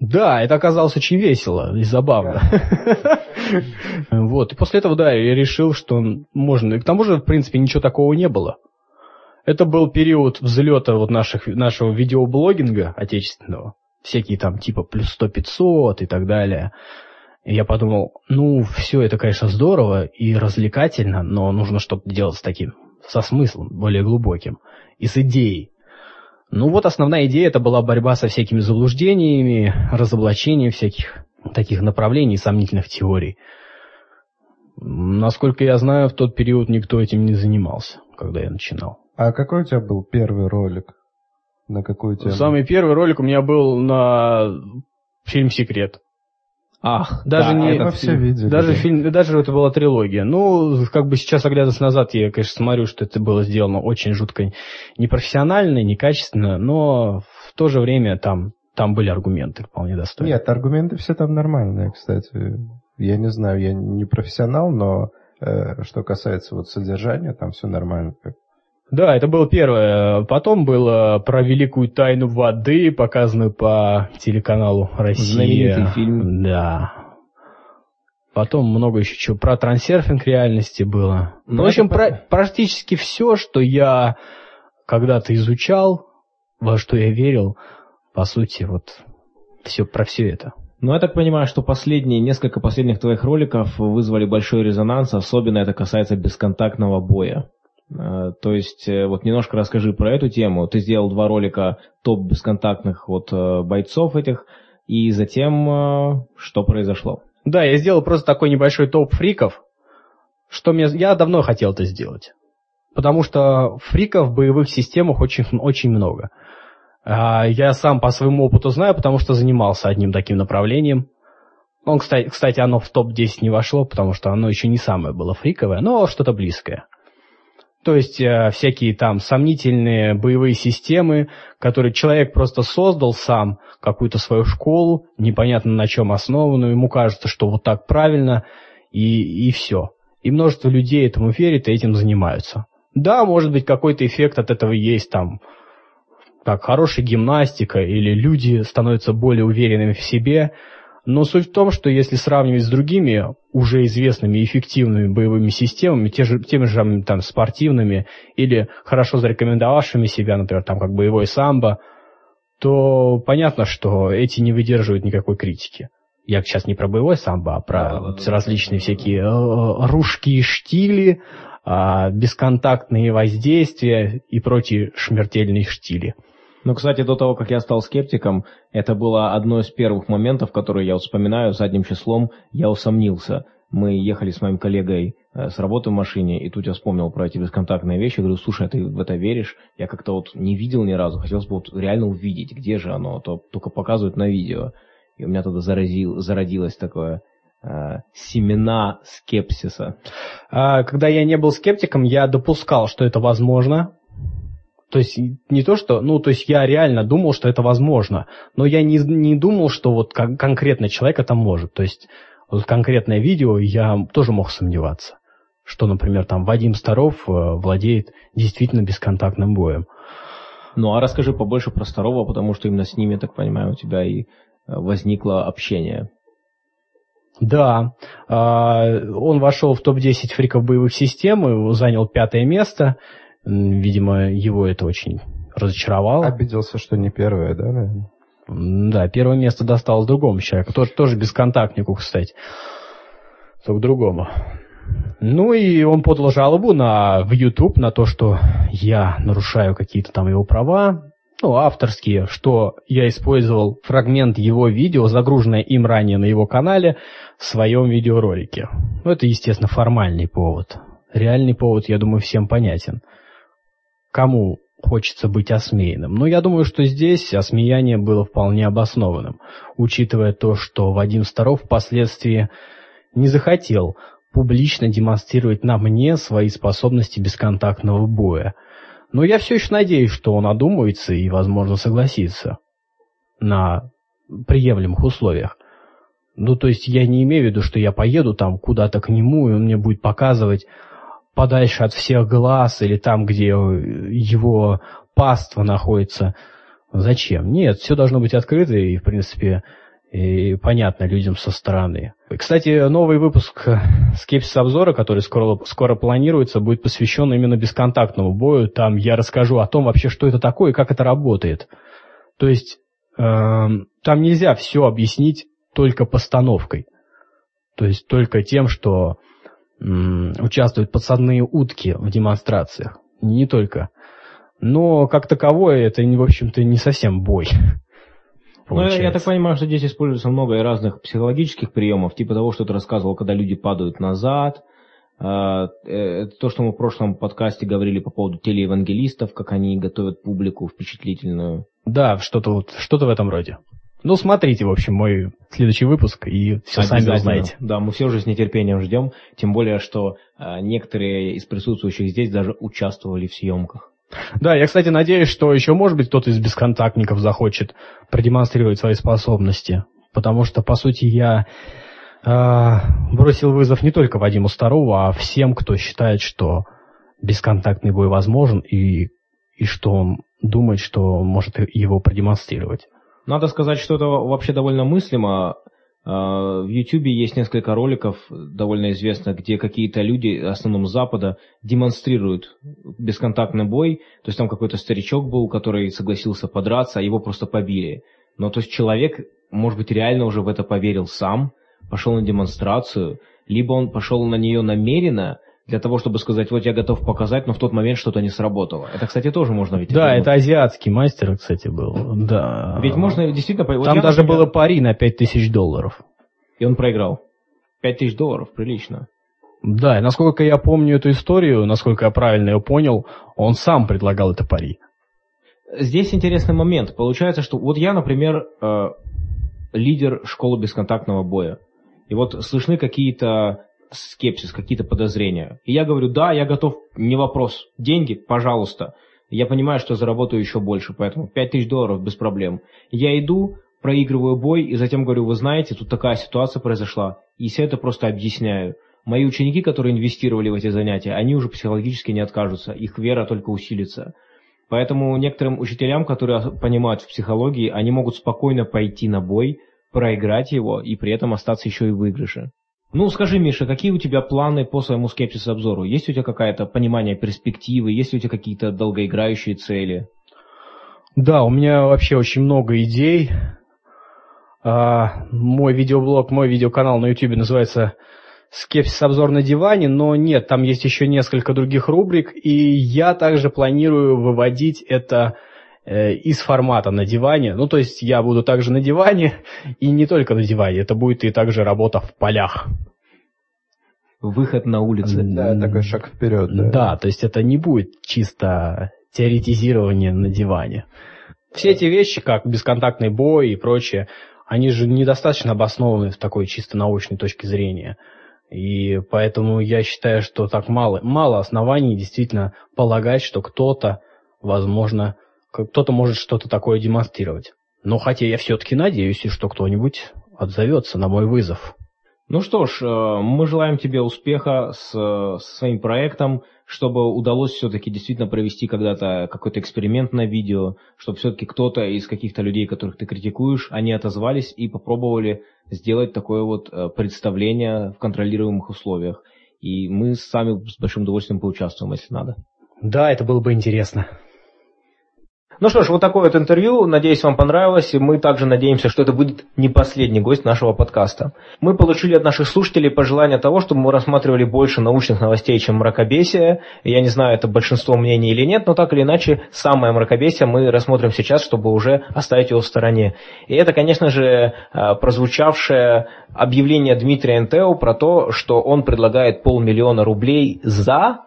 Да, это оказалось очень весело и забавно. Вот, и после этого, да, я решил, что можно. И к тому же, в принципе, ничего такого не было. Это был период взлета вот наших, нашего видеоблогинга отечественного. Всякие там типа плюс 100-500 и так далее. И я подумал, ну, все это, конечно, здорово и развлекательно, но нужно что-то делать с таким, со смыслом более глубоким и с идеей. Ну вот основная идея это была борьба со всякими заблуждениями, разоблачением всяких таких направлений, сомнительных теорий. Насколько я знаю, в тот период никто этим не занимался, когда я начинал. А какой у тебя был первый ролик? На какую тему? Самый первый ролик у меня был на фильм «Секрет». Ах, даже да, не это все видели. даже да. фильм, даже это была трилогия. Ну, как бы сейчас оглядываясь назад, я, конечно, смотрю, что это было сделано очень жутко непрофессионально, некачественно, но в то же время там там были аргументы вполне достойные. Нет, аргументы все там нормальные, кстати. Я не знаю, я не профессионал, но э, что касается вот содержания, там все нормально. Да, это было первое. Потом было про великую тайну воды, показанную по телеканалу Россия. Знаменитый фильм. Да. Потом много еще чего про трансерфинг реальности было. Ну, в общем, про- практически все, что я когда-то изучал, во что я верил, по сути, вот все про все это. Ну, я так понимаю, что последние, несколько последних твоих роликов вызвали большой резонанс, особенно это касается бесконтактного боя. Э, то есть, э, вот немножко расскажи про эту тему. Ты сделал два ролика топ бесконтактных вот э, бойцов этих, и затем что произошло? Да, я сделал просто такой небольшой топ фриков, что мне, я давно хотел это сделать. Потому что фриков в боевых системах очень, очень много. А, я сам по своему опыту знаю, потому что занимался одним таким направлением. Он, кстати, кстати оно в топ-10 не вошло, потому что оно еще не самое было фриковое, но что-то близкое. То есть э, всякие там сомнительные боевые системы, которые человек просто создал сам, какую-то свою школу, непонятно на чем основанную, ему кажется, что вот так правильно, и, и все. И множество людей этому верит и этим занимаются. Да, может быть, какой-то эффект от этого есть, там, как хорошая гимнастика, или люди становятся более уверенными в себе, но суть в том, что если сравнивать с другими уже известными эффективными боевыми системами, те же, теми же там, спортивными или хорошо зарекомендовавшими себя, например, там как боевой самбо, то понятно, что эти не выдерживают никакой критики. Я сейчас не про боевой самбо, а про вот различные всякие э, ружки и штили, э, бесконтактные воздействия и прочие смертельные штили. Ну, кстати, до того, как я стал скептиком, это было одно из первых моментов, которые я вспоминаю задним числом, я усомнился. Мы ехали с моим коллегой э, с работы в машине, и тут я вспомнил про эти бесконтактные вещи. Говорю, слушай, а ты в это веришь? Я как-то вот не видел ни разу, хотелось бы вот реально увидеть, где же оно, а то только показывают на видео. И у меня тогда заразил, зародилось такое э, семена скепсиса. А, когда я не был скептиком, я допускал, что это возможно, то есть не то, что, ну, то есть я реально думал, что это возможно, но я не, не думал, что вот кон- конкретный человек это может. То есть вот конкретное видео я тоже мог сомневаться, что, например, там Вадим Старов э, владеет действительно бесконтактным боем. Ну, а расскажи побольше про Старова, потому что именно с ними, я так понимаю, у тебя и э, возникло общение. Да, а, он вошел в топ-10 фриков боевых систем, занял пятое место. Видимо, его это очень разочаровало. Обиделся, что не первое, да, наверное? Да, первое место досталось другому человеку, тоже, тоже бесконтактнику, кстати. Только другому. Ну и он подал жалобу на, в YouTube на то, что я нарушаю какие-то там его права, ну, авторские, что я использовал фрагмент его видео, загруженное им ранее на его канале, в своем видеоролике. Ну, это, естественно, формальный повод. Реальный повод, я думаю, всем понятен кому хочется быть осмеянным. Но я думаю, что здесь осмеяние было вполне обоснованным, учитывая то, что Вадим Старов впоследствии не захотел публично демонстрировать на мне свои способности бесконтактного боя. Но я все еще надеюсь, что он одумается и, возможно, согласится на приемлемых условиях. Ну, то есть я не имею в виду, что я поеду там куда-то к нему, и он мне будет показывать подальше от всех глаз или там, где его паства находится. Зачем? Нет, все должно быть открыто и, в принципе, и понятно людям со стороны. Кстати, новый выпуск скепсис обзора, который скоро, скоро планируется, будет посвящен именно бесконтактному бою. Там я расскажу о том вообще, что это такое и как это работает. То есть э, там нельзя все объяснить только постановкой. То есть только тем, что участвуют подсадные утки в демонстрациях. Не только. Но как таковое это, в общем-то, не совсем бой. Ну, я, я так понимаю, что здесь используется много разных психологических приемов, типа того, что ты рассказывал, когда люди падают назад. А, э, это то, что мы в прошлом подкасте говорили по поводу телеевангелистов, как они готовят публику впечатлительную. Да, что-то вот, что-то в этом роде. Ну, смотрите, в общем, мой следующий выпуск, и все сами узнаете. Да, мы все уже с нетерпением ждем, тем более, что э, некоторые из присутствующих здесь даже участвовали в съемках. Да, я, кстати, надеюсь, что еще, может быть, кто-то из бесконтактников захочет продемонстрировать свои способности, потому что, по сути, я э, бросил вызов не только Вадиму Старову, а всем, кто считает, что бесконтактный бой возможен, и, и что он думает, что может его продемонстрировать. Надо сказать, что это вообще довольно мыслимо. А, в Ютубе есть несколько роликов, довольно известных, где какие-то люди, в основном Запада, демонстрируют бесконтактный бой. То есть там какой-то старичок был, который согласился подраться, а его просто побили. Но то есть человек может быть, реально уже в это поверил сам, пошел на демонстрацию, либо он пошел на нее намеренно, для того, чтобы сказать, вот я готов показать, но в тот момент что-то не сработало. Это, кстати, тоже можно ведь... Да, это азиатский мастер, кстати, был. Да. Ведь можно действительно... Вот Там я, даже например... было пари на 5000 долларов. И он проиграл. 5000 долларов, прилично. Да, и насколько я помню эту историю, насколько я правильно ее понял, он сам предлагал это пари. Здесь интересный момент. Получается, что вот я, например, э, лидер школы бесконтактного боя. И вот слышны какие-то скепсис, какие-то подозрения. И я говорю, да, я готов, не вопрос. Деньги, пожалуйста. Я понимаю, что заработаю еще больше, поэтому 5000 долларов без проблем. Я иду, проигрываю бой и затем говорю, вы знаете, тут такая ситуация произошла. И все это просто объясняю. Мои ученики, которые инвестировали в эти занятия, они уже психологически не откажутся, их вера только усилится. Поэтому некоторым учителям, которые понимают в психологии, они могут спокойно пойти на бой, проиграть его и при этом остаться еще и в выигрыше. Ну, скажи, Миша, какие у тебя планы по своему скепсис-обзору? Есть у тебя какое-то понимание перспективы? Есть у тебя какие-то долгоиграющие цели? Да, у меня вообще очень много идей. А, мой видеоблог, мой видеоканал на YouTube называется «Скепсис обзор на диване», но нет, там есть еще несколько других рубрик, и я также планирую выводить это э, из формата на диване. Ну, то есть я буду также на диване, и не только на диване, это будет и также работа в полях. Выход на улицу. Да, такой шаг вперед. Да. да, то есть это не будет чисто теоретизирование на диване. Все эти вещи, как бесконтактный бой и прочее, они же недостаточно обоснованы в такой чисто научной точке зрения. И поэтому я считаю, что так мало, мало оснований действительно полагать, что кто-то, возможно, кто-то может что-то такое демонстрировать. Но хотя я все-таки надеюсь, что кто-нибудь отзовется на мой вызов. Ну что ж, э, мы желаем тебе успеха с, с своим проектом, чтобы удалось все-таки действительно провести когда-то какой-то эксперимент на видео, чтобы все-таки кто-то из каких-то людей, которых ты критикуешь, они отозвались и попробовали сделать такое вот э, представление в контролируемых условиях. И мы сами с большим удовольствием поучаствуем, если надо. Да, это было бы интересно. Ну что ж, вот такое вот интервью. Надеюсь, вам понравилось. И мы также надеемся, что это будет не последний гость нашего подкаста. Мы получили от наших слушателей пожелание того, чтобы мы рассматривали больше научных новостей, чем мракобесие. Я не знаю, это большинство мнений или нет, но так или иначе, самое мракобесие мы рассмотрим сейчас, чтобы уже оставить его в стороне. И это, конечно же, э, прозвучавшее объявление Дмитрия Энтео про то, что он предлагает полмиллиона рублей за...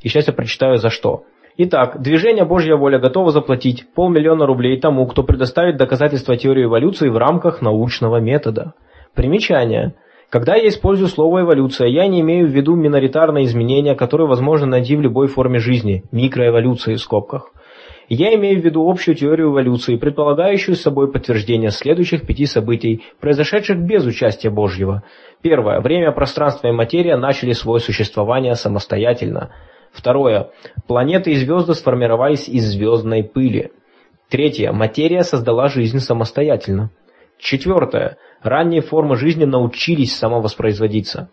И сейчас я прочитаю за что. Итак, движение «Божья воля» готово заплатить полмиллиона рублей тому, кто предоставит доказательства теории эволюции в рамках научного метода. Примечание. Когда я использую слово «эволюция», я не имею в виду миноритарные изменения, которые возможно найти в любой форме жизни, микроэволюции в скобках. Я имею в виду общую теорию эволюции, предполагающую собой подтверждение следующих пяти событий, произошедших без участия Божьего. Первое. Время, пространство и материя начали свое существование самостоятельно. Второе. Планеты и звезды сформировались из звездной пыли. Третье. Материя создала жизнь самостоятельно. Четвертое. Ранние формы жизни научились самовоспроизводиться.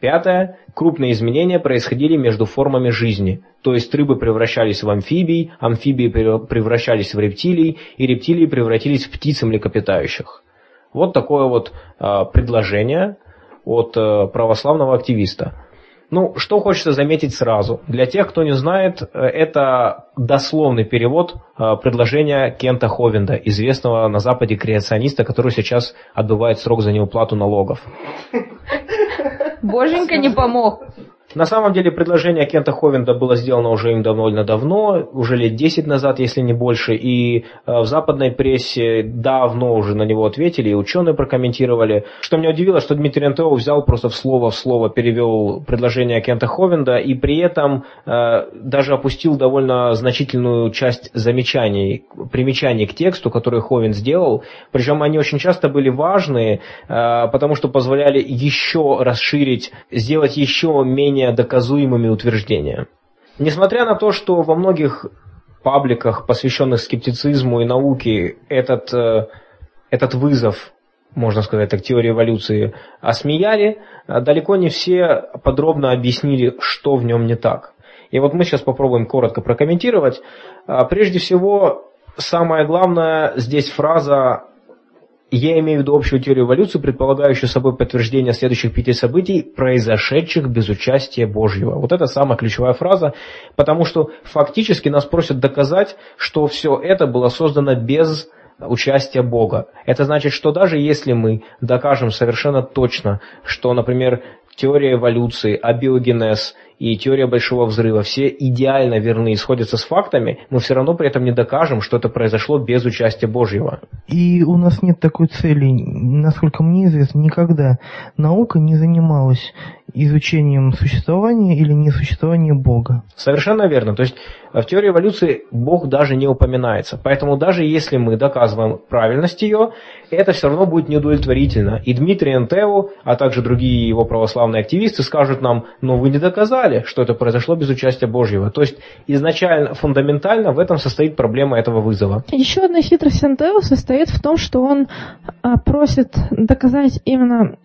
Пятое. Крупные изменения происходили между формами жизни, то есть рыбы превращались в амфибий, амфибии превращались в рептилий, и рептилии превратились в птиц и млекопитающих. Вот такое вот э, предложение от э, православного активиста. Ну, что хочется заметить сразу. Для тех, кто не знает, э, это дословный перевод э, предложения Кента Ховенда, известного на Западе креациониста, который сейчас отбывает срок за неуплату налогов. Боженька не помог. На самом деле предложение Кента Ховенда было сделано уже им довольно давно, уже лет 10 назад, если не больше, и э, в западной прессе давно уже на него ответили, и ученые прокомментировали. Что меня удивило, что Дмитрий Антео взял просто в слово в слово, перевел предложение Кента Ховенда, и при этом э, даже опустил довольно значительную часть замечаний, примечаний к тексту, которые Ховен сделал, причем они очень часто были важные, э, потому что позволяли еще расширить, сделать еще менее менее доказуемыми утверждения. Несмотря на то, что во многих пабликах, посвященных скептицизму и науке, этот, э, этот вызов, можно сказать так, теории эволюции осмеяли, э, далеко не все подробно объяснили, что в нем не так. И вот мы сейчас попробуем коротко прокомментировать. Э, прежде всего, самое главное здесь фраза я имею в виду общую теорию эволюции, предполагающую собой подтверждение следующих пяти событий, произошедших без участия Божьего. Вот это самая ключевая фраза, потому что фактически нас просят доказать, что все это было создано без участия Бога. Это значит, что даже если мы докажем совершенно точно, что, например, теория эволюции, абиогенез и теория большого взрыва все идеально верны и сходятся с фактами, мы все равно при этом не докажем, что это произошло без участия Божьего. И у нас нет такой цели, насколько мне известно, никогда наука не занималась изучением существования или несуществования Бога. Совершенно верно. То есть в теории эволюции Бог даже не упоминается. Поэтому даже если мы доказываем правильность ее, это все равно будет неудовлетворительно. И Дмитрий Энтеу, а также другие его православные активисты скажут нам, ну вы не доказали, что это произошло без участия Божьего. То есть изначально, фундаментально в этом состоит проблема этого вызова. Еще одна хитрость Энтеу состоит в том, что он а, просит доказать именно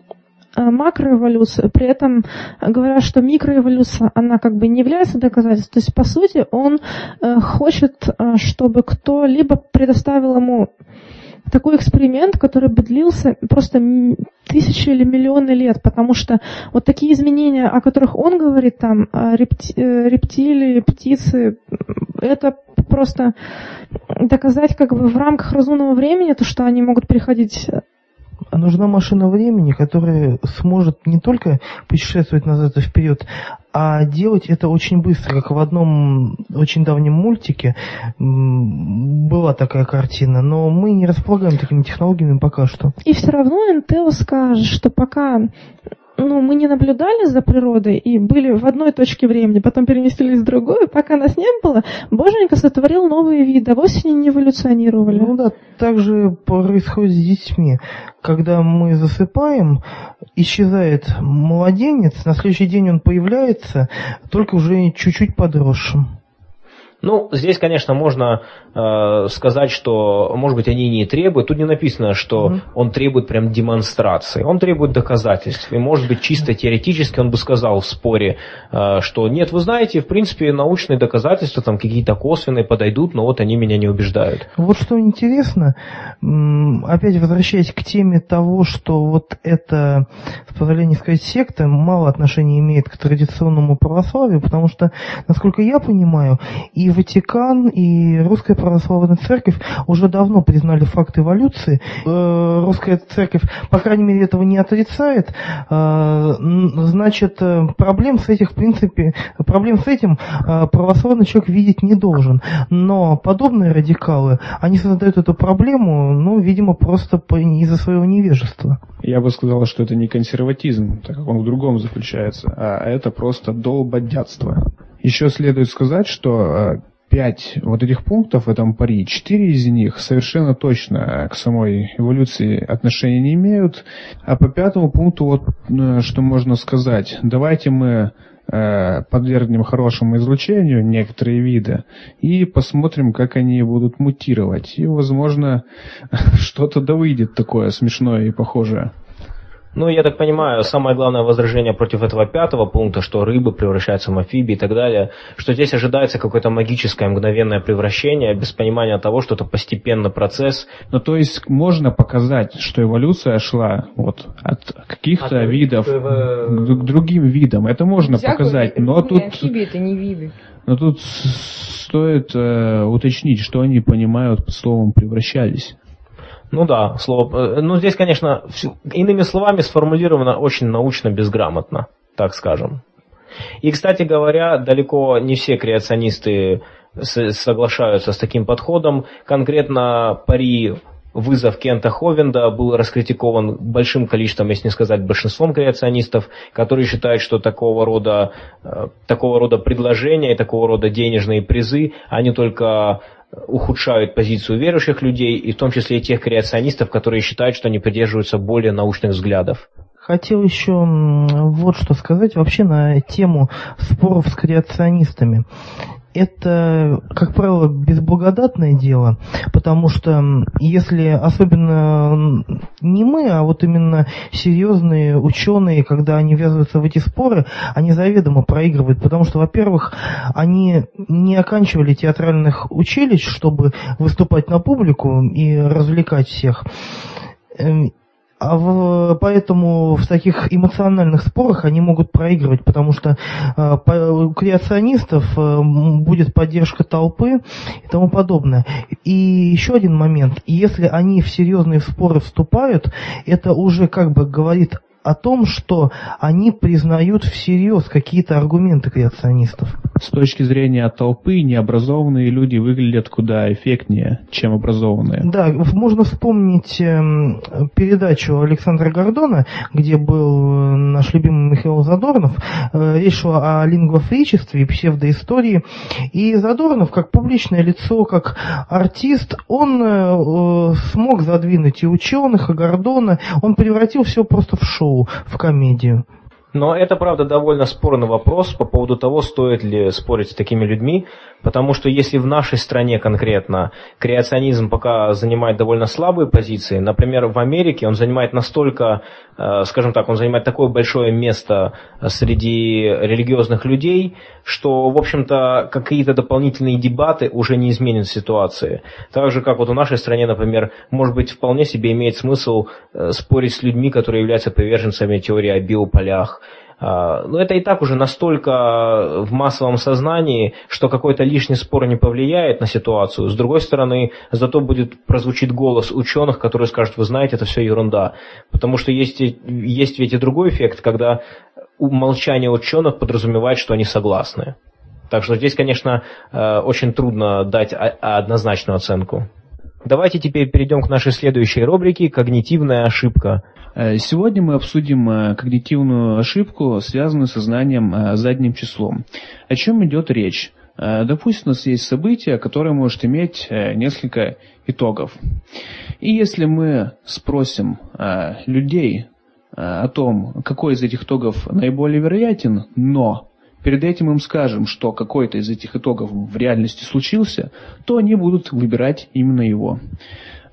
Э, макроэволюцию, при этом говоря, что микроэволюция, она как бы не является доказательством. То есть, по сути, он э, хочет, чтобы кто-либо предоставил ему такой эксперимент, который бы длился просто тысячи или миллионы лет, потому что вот такие изменения, о которых он говорит, там, репти, рептилии, птицы, это просто доказать как бы в рамках разумного времени, то, что они могут приходить нужна машина времени, которая сможет не только путешествовать назад и вперед, а делать это очень быстро, как в одном очень давнем мультике была такая картина, но мы не располагаем такими технологиями пока что. И все равно Intel скажет, что пока ну, мы не наблюдали за природой и были в одной точке времени, потом переместились в другую, пока нас не было, Боженька сотворил новые виды, а вовсе не эволюционировали. Ну да, так же происходит с детьми. Когда мы засыпаем, исчезает младенец, на следующий день он появляется, только уже чуть-чуть подросшим. Ну, здесь, конечно, можно э, сказать, что, может быть, они не требуют. Тут не написано, что mm-hmm. он требует прям демонстрации. Он требует доказательств. И, может быть, чисто теоретически он бы сказал в споре, э, что нет, вы знаете, в принципе, научные доказательства там какие-то косвенные подойдут, но вот они меня не убеждают. Вот что интересно, опять возвращаясь к теме того, что вот это, с позволения сказать, секта мало отношения имеет к традиционному православию, потому что, насколько я понимаю, и Ватикан, и Русская Православная Церковь уже давно признали факт эволюции. Э, Русская Церковь, по крайней мере, этого не отрицает. Э, значит, э, проблем с этим, в принципе, проблем с этим православный человек видеть не должен. Но подобные радикалы, они создают эту проблему, ну, видимо, просто из-за своего невежества. Я бы сказал, что это не консерватизм, так как он в другом заключается, а это просто долбодятство. Еще следует сказать, что пять вот этих пунктов в этом пари, четыре из них совершенно точно к самой эволюции отношения не имеют. А по пятому пункту вот э, что можно сказать. Давайте мы э, подвергнем хорошему излучению некоторые виды и посмотрим, как они будут мутировать. И, возможно, что-то да выйдет такое смешное и похожее. Ну, я так понимаю, самое главное возражение против этого пятого пункта, что рыбы превращаются в амфибии и так далее, что здесь ожидается какое-то магическое мгновенное превращение без понимания того, что это постепенно процесс. Ну, то есть можно показать, что эволюция шла вот от каких-то от видов к другим видам. Это можно Всякую показать, но тут... Амфибии это не виды. Но тут стоит э, уточнить, что они понимают под словом «превращались». Ну да, слово. Э, ну здесь, конечно, иными словами сформулировано очень научно безграмотно, так скажем. И, кстати говоря, далеко не все креационисты соглашаются с таким подходом. Конкретно пари вызов Кента Ховенда был раскритикован большим количеством, если не сказать большинством креационистов, которые считают, что такого рода, э, такого рода предложения и такого рода денежные призы, они только ухудшают позицию верующих людей, и в том числе и тех креационистов, которые считают, что они придерживаются более научных взглядов. Хотел еще вот что сказать вообще на тему споров с креационистами это, как правило, безблагодатное дело, потому что если особенно не мы, а вот именно серьезные ученые, когда они ввязываются в эти споры, они заведомо проигрывают, потому что, во-первых, они не оканчивали театральных училищ, чтобы выступать на публику и развлекать всех. А в, поэтому в таких эмоциональных спорах они могут проигрывать, потому что э, по, у креационистов э, будет поддержка толпы и тому подобное. И еще один момент. Если они в серьезные споры вступают, это уже как бы говорит о том, что они признают всерьез какие-то аргументы креационистов. С точки зрения толпы, необразованные люди выглядят куда эффектнее, чем образованные. Да, можно вспомнить эм, передачу Александра Гордона, где был наш любимый Михаил Задорнов. Э, речь шла о лингвофричестве и псевдоистории. И Задорнов, как публичное лицо, как артист, он э, смог задвинуть и ученых, и Гордона. Он превратил все просто в шоу шоу, в комедию. Но это, правда, довольно спорный вопрос по поводу того, стоит ли спорить с такими людьми, потому что если в нашей стране конкретно креационизм пока занимает довольно слабые позиции, например, в Америке он занимает настолько, э, скажем так, он занимает такое большое место среди религиозных людей, что, в общем-то, какие-то дополнительные дебаты уже не изменят ситуации. Так же, как вот в нашей стране, например, может быть, вполне себе имеет смысл э, спорить с людьми, которые являются приверженцами теории о биополях, но это и так уже настолько в массовом сознании, что какой-то лишний спор не повлияет на ситуацию. С другой стороны, зато будет прозвучит голос ученых, которые скажут, вы знаете, это все ерунда. Потому что есть, есть ведь и другой эффект, когда молчание ученых подразумевает, что они согласны. Так что здесь, конечно, э, очень трудно дать однозначную оценку. Давайте теперь перейдем к нашей следующей рубрике «Когнитивная ошибка». Э, сегодня мы обсудим э, когнитивную ошибку, связанную со знанием э, задним числом. О чем идет речь? Допустим, у нас есть событие, которое может иметь несколько итогов. И если мы спросим людей о том, какой из этих итогов наиболее вероятен, но перед этим им скажем, что какой-то из этих итогов в реальности случился, то они будут выбирать именно его.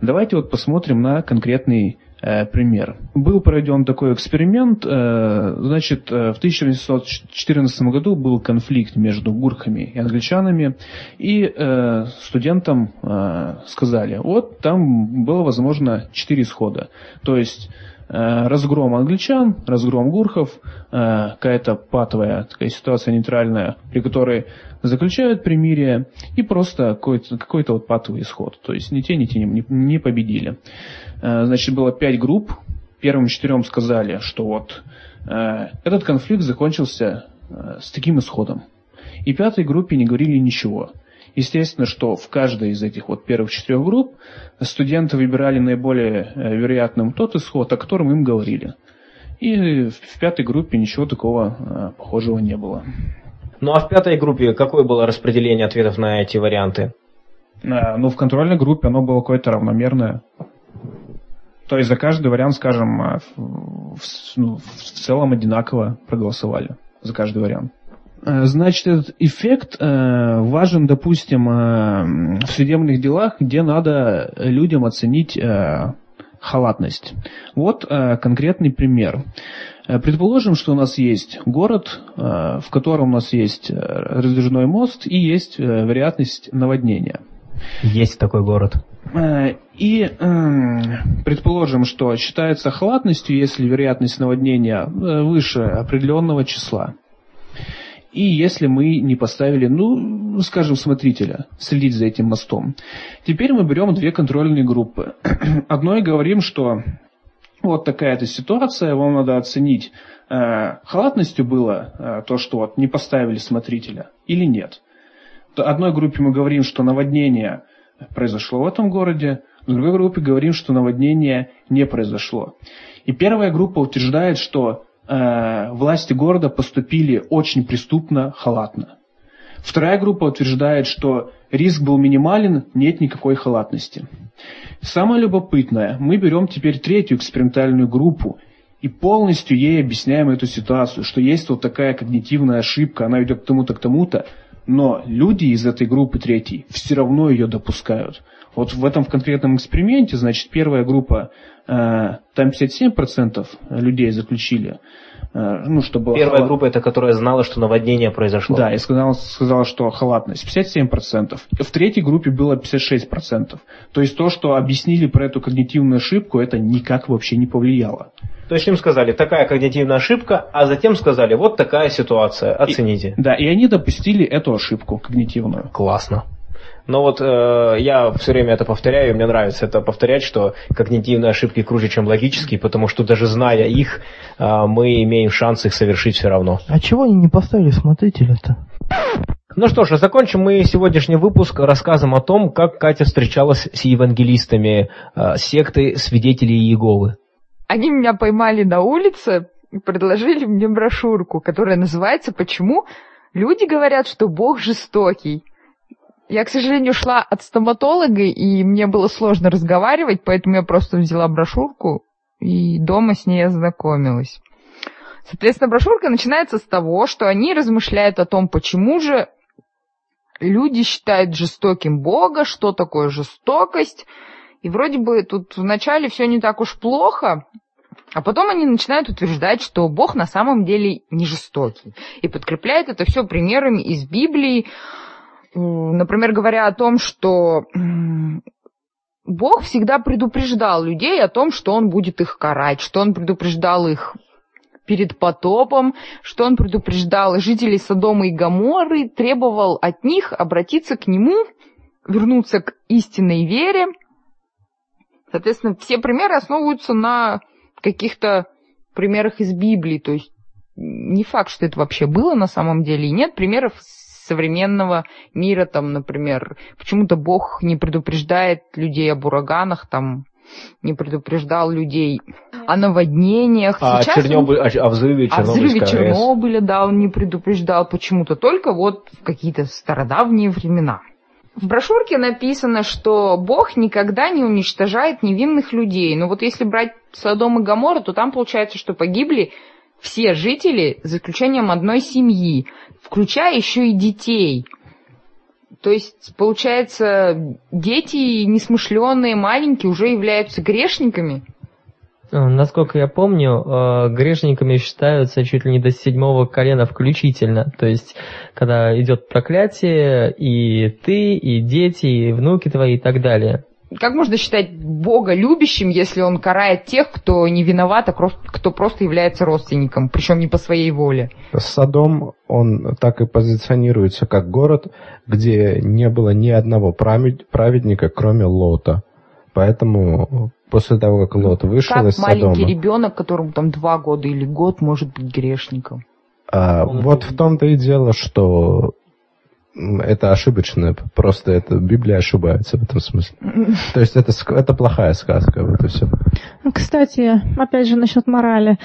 Давайте вот посмотрим на конкретный пример. Был проведен такой эксперимент, э, значит, э, в 1914 году был конфликт между гурками и англичанами, и э, студентам э, сказали, вот там было возможно четыре исхода. То есть Э, разгром англичан, разгром гурхов, э, какая-то патовая такая ситуация нейтральная, при которой заключают примирие и просто какой-то, какой-то вот патовый исход. То есть ни те, ни те не, не победили. Э, значит, было пять групп. Первым четырем сказали, что вот этот конфликт закончился с таким исходом. И пятой группе не говорили ничего. Естественно, что в каждой из этих вот первых четырех групп студенты выбирали наиболее э, вероятным тот исход, о котором им говорили. И в пятой группе ничего такого э, похожего не было. Ну а в пятой группе какое было распределение ответов на эти варианты? Ну, в контрольной группе оно было какое-то равномерное. То есть за каждый вариант, скажем, в, в, ну, в целом одинаково проголосовали за каждый вариант. Э, значит, этот эффект э, важен, допустим, э, в судебных делах, где надо людям оценить халатность. Вот конкретный пример. Предположим, что у нас есть город, в котором у нас есть раздвижной мост и есть вероятность наводнения. Есть такой город. И предположим, что считается халатностью, если вероятность наводнения выше определенного числа. И если мы не поставили, ну, скажем, смотрителя, следить за этим мостом. Теперь мы берем две контрольные группы. Одной говорим, что вот такая-то ситуация, вам надо оценить, э, халатностью было э, то, что вот не поставили смотрителя или нет. Одной группе мы говорим, что наводнение произошло в этом городе, в другой группе говорим, что наводнение не произошло. И первая группа утверждает, что э, власти города поступили очень преступно, халатно. Вторая группа утверждает, что риск был минимален, нет никакой халатности. Самое любопытное, мы берем теперь третью экспериментальную группу и полностью ей объясняем эту ситуацию, что есть вот такая когнитивная ошибка, она ведет к тому-то, к тому-то, но люди из этой группы третьей все равно ее допускают. Вот в этом конкретном эксперименте, значит, первая группа, э, там 57% людей заключили, ну, чтобы... Первая халат... группа, это которая знала, что наводнение произошло. Да, и сказала, сказала, что халатность 57%. В третьей группе было 56%. То есть то, что объяснили про эту когнитивную ошибку, это никак вообще не повлияло. То есть им сказали, такая когнитивная ошибка, а затем сказали, вот такая ситуация, оцените. И, да, и они допустили эту ошибку когнитивную. Классно. Но вот э, я все время это повторяю, мне нравится это повторять, что когнитивные ошибки круче, чем логические, потому что даже зная их, э, мы имеем шанс их совершить все равно. А чего они не поставили смотрителя-то? Ну что ж, а закончим мы сегодняшний выпуск рассказом о том, как Катя встречалась с евангелистами э, секты свидетелей Иеговы. Они меня поймали на улице и предложили мне брошюрку, которая называется «Почему люди говорят, что Бог жестокий?» Я, к сожалению, шла от стоматолога, и мне было сложно разговаривать, поэтому я просто взяла брошюрку и дома с ней ознакомилась. Соответственно, брошюрка начинается с того, что они размышляют о том, почему же люди считают жестоким Бога, что такое жестокость, и вроде бы тут вначале все не так уж плохо, а потом они начинают утверждать, что Бог на самом деле не жестокий. И подкрепляют это все примерами из Библии. Например, говоря о том, что Бог всегда предупреждал людей о том, что Он будет их карать, что Он предупреждал их перед потопом, что Он предупреждал жителей Содома и Гоморры, требовал от них обратиться к Нему, вернуться к истинной вере – Соответственно, все примеры основываются на каких-то примерах из Библии. То есть не факт, что это вообще было на самом деле. И нет примеров современного мира, там, например, почему-то Бог не предупреждает людей об ураганах, там, не предупреждал людей о наводнениях. А, Сейчас Чернобыль, он... о взрыве Чернобыля. О взрыве Чернобыля, да, он не предупреждал почему-то, только вот в какие-то стародавние времена. В брошюрке написано, что Бог никогда не уничтожает невинных людей. Но вот если брать Содом и Гоморру, то там получается, что погибли все жители, за исключением одной семьи, включая еще и детей. То есть, получается, дети несмышленные, маленькие, уже являются грешниками. А, насколько я помню, э, грешниками считаются чуть ли не до седьмого колена включительно. То есть, когда идет проклятие, и ты, и дети, и внуки твои, и так далее. Как можно считать Бога любящим, если он карает тех, кто не виноват, а кто просто является родственником, причем не по своей воле? Содом, он так и позиционируется как город, где не было ни одного праведника, кроме Лота. Поэтому после того, как Лот вышел как из Содома... маленький ребенок, которому там два года или год, может быть грешником? А, вот в том-то и дело, что это ошибочно, просто это Библия ошибается в этом смысле. То есть это, это плохая сказка, вот и все. Кстати, опять же насчет морали.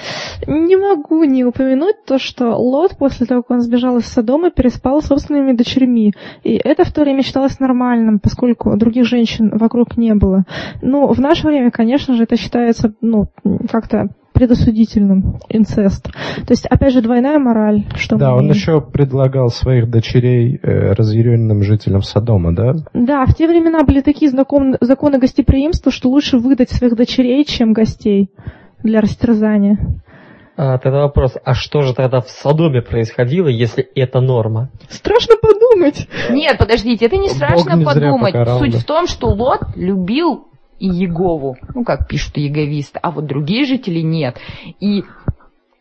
Не могу не упомянуть то, что Лот после того, как он сбежал из Содома, переспал с собственными дочерьми. И это в то время считалось нормальным, поскольку других женщин вокруг не было. Но в наше время, конечно же, это считается ну, как-то предосудительным инцест. То есть, опять же, двойная мораль. Что да, мы... он еще предлагал своих дочерей э, разъяренным жителям Содома, да? Да, в те времена были такие знаком... законы гостеприимства, что лучше выдать своих дочерей, чем гостей для растерзания. А, тогда вопрос, а что же тогда в Содоме происходило, если это норма? Страшно подумать. Нет, подождите, это не страшно не подумать. Покарал, Суть да. в том, что Лот любил и Егову, ну, как пишут еговисты, а вот другие жители нет. И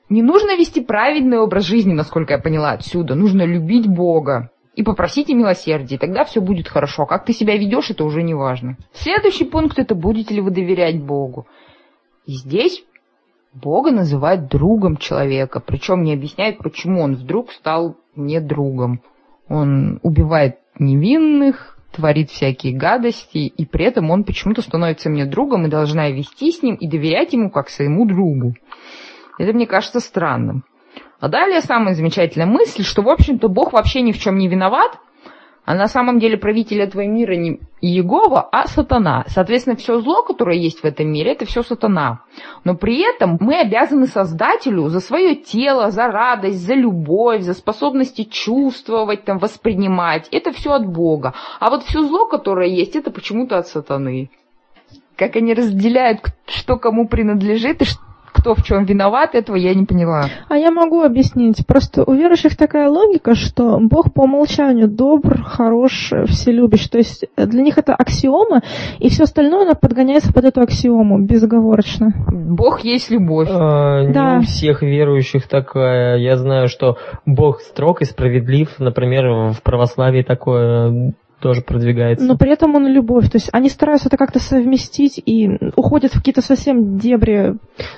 не нужно вести праведный образ жизни, насколько я поняла отсюда. Нужно любить Бога и попросить о милосердии, тогда все будет хорошо. Как ты себя ведешь, это уже не важно. Следующий пункт это будете ли вы доверять Богу. И здесь Бога называют другом человека, причем не объясняет, почему он вдруг стал не другом. Он убивает невинных, творит всякие гадости, и при этом он почему-то становится мне другом, и должна вести с ним и доверять ему как своему другу. Это мне кажется странным. А далее самая замечательная мысль, что, в общем-то, Бог вообще ни в чем не виноват, А на самом деле правитель этого мира не Иегова, а сатана. Соответственно, все зло, которое есть в этом мире, это все сатана. Но при этом мы обязаны Создателю за свое тело, за радость, за любовь, за способности чувствовать, там, воспринимать. Это все от Бога. А вот все зло, которое есть, это почему-то от сатаны. Как они разделяют, что кому принадлежит и что кто в чем виноват, этого я не поняла. А я могу объяснить. Просто у верующих такая логика, что Бог по умолчанию добр, хорош, вселюбящий. То есть для них это аксиома, и все остальное оно подгоняется под эту аксиому безоговорочно. Бог есть любовь. А, Да. Не у всех верующих такая. Я знаю, что Бог строг и справедлив. Например, в православии такое тоже продвигается. Но при этом он любовь. То есть они стараются это как-то совместить и уходят в какие-то совсем дебри.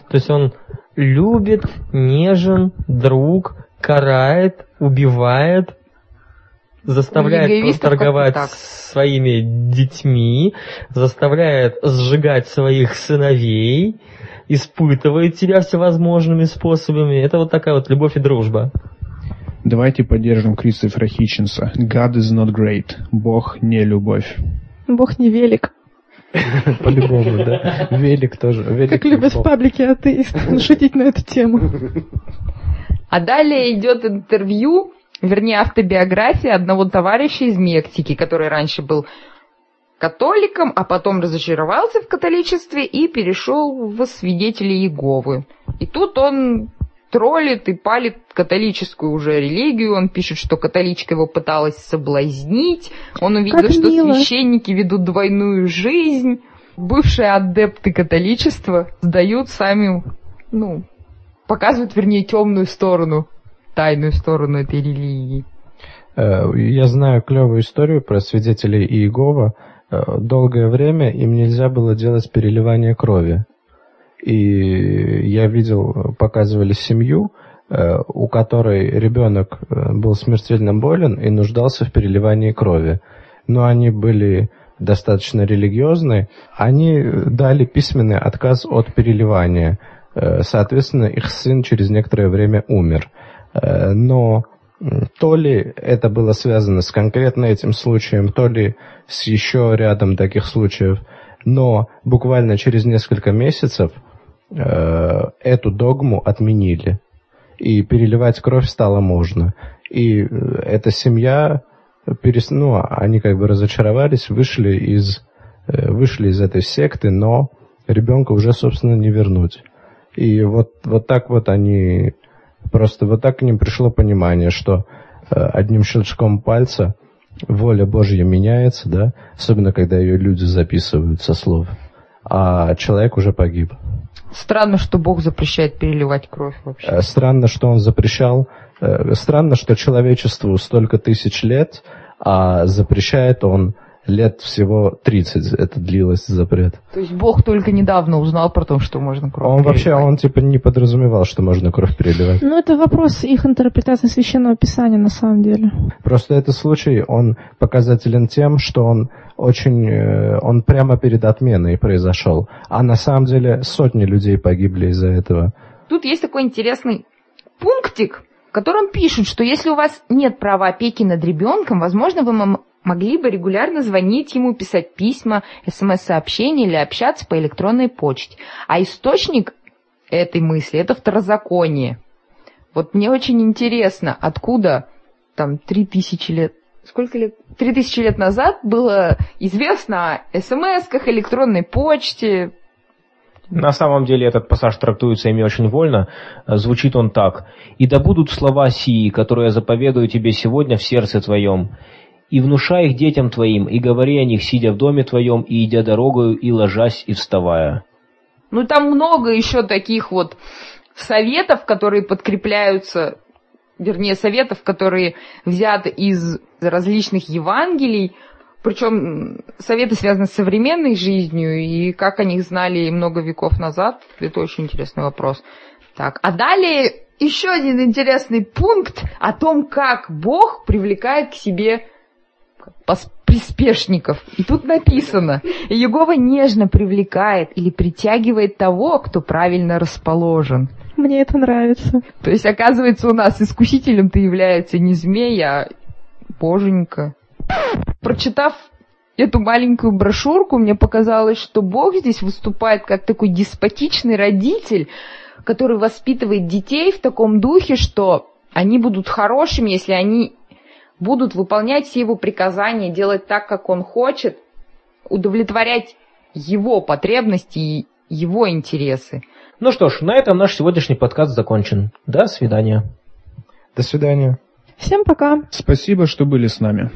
То есть он любит, нежен, друг, карает, убивает, заставляет торговать своими детьми, заставляет сжигать своих сыновей, испытывает тебя всевозможными способами. Это вот такая вот любовь и дружба. Давайте поддержим Кристофера Хитчинса. God is not great. Бог не любовь. Бог не велик. По-любому, да. Велик тоже. Велик Как любят в паблике атеисты шутить на эту тему. А далее идет интервью, вернее автобиография одного товарища из Мексики, который раньше был католиком, а потом разочаровался в католичестве и перешел в свидетели Иеговы. И тут он троллит и палит католическую уже религию. Он пишет, что католичка его пыталась соблазнить. Он увидел, Как что мило. священники ведут двойную жизнь. Бывшие адепты католичества сдают сами, ну, показывают, вернее, темную сторону, тайную сторону этой религии. Э, Я знаю клевую историю про свидетелей Иегова. Э, Долгое время им нельзя было делать переливание крови. И я видел, показывали семью, э, у которой ребенок э, был смертельно болен и нуждался в переливании крови. Но они были достаточно религиозны. Они дали письменный отказ от переливания. Э, Соответственно, их сын через некоторое время умер. Э, Но то ли это было связано с конкретно этим случаем, то ли с еще рядом таких случаев, но буквально через несколько месяцев э, эту догму отменили, и переливать кровь стало можно. И э, эта семья, перес... ну, они как бы разочаровались, вышли из, э, вышли из этой секты, но ребенка уже, собственно, не вернуть. И вот, вот так вот они, просто вот так к ним пришло понимание, что э, одним щелчком пальца воля Божья меняется, да, особенно когда ее люди записывают со слов, а человек уже погиб. Странно, что Бог запрещает переливать кровь вообще. Э, Странно, что он запрещал, э, странно, что человечеству столько тысяч лет, а запрещает он лет всего 30, это длилось запрет. То есть Бог только недавно узнал про то, что можно кровь Он вообще, он типа не подразумевал, что можно кровь переливать. Ну, это вопрос их интерпретации священного писания на самом деле. Просто этот случай, он показателен тем, что он очень, э, он прямо перед отменой произошел. А на самом деле сотни людей погибли из-за этого. Тут есть такой интересный пунктик, в котором пишут, что если у вас нет права опеки над ребенком, возможно, вы могли бы регулярно звонить ему, писать письма, смс-сообщения или общаться по электронной почте. А источник этой мысли – это второзаконие. Вот мне очень интересно, откуда там три тысячи лет, сколько лет? Три тысячи лет назад было известно о смс-ках, электронной почте, На самом деле этот пассаж трактуется ими очень вольно. Звучит он так. «И да будут слова сии, которые я заповедую тебе сегодня в сердце твоем, и внушай их детям твоим, и говори о них, сидя в доме твоем, и идя дорогою, и ложась, и вставая». Ну, там много еще таких вот советов, которые подкрепляются, вернее, советов, которые взяты из различных Евангелий, причем советы связаны с современной жизнью, и как о них знали много веков назад, это очень интересный вопрос. Так, а далее еще один интересный пункт о том, как Бог привлекает к себе приспешников. И тут написано, Егова нежно привлекает или притягивает того, кто правильно расположен. Мне это нравится. То есть, оказывается, у нас искусителем-то является не змей, а боженька. Прочитав эту маленькую брошюрку, мне показалось, что Бог здесь выступает как такой деспотичный родитель, который воспитывает детей в таком духе, что они будут хорошими, если они будут выполнять все его приказания, делать так, как он хочет, удовлетворять его потребности и его интересы. Ну что ж, на этом наш сегодняшний подкаст закончен. До свидания. До свидания. Всем пока. Спасибо, что были с нами.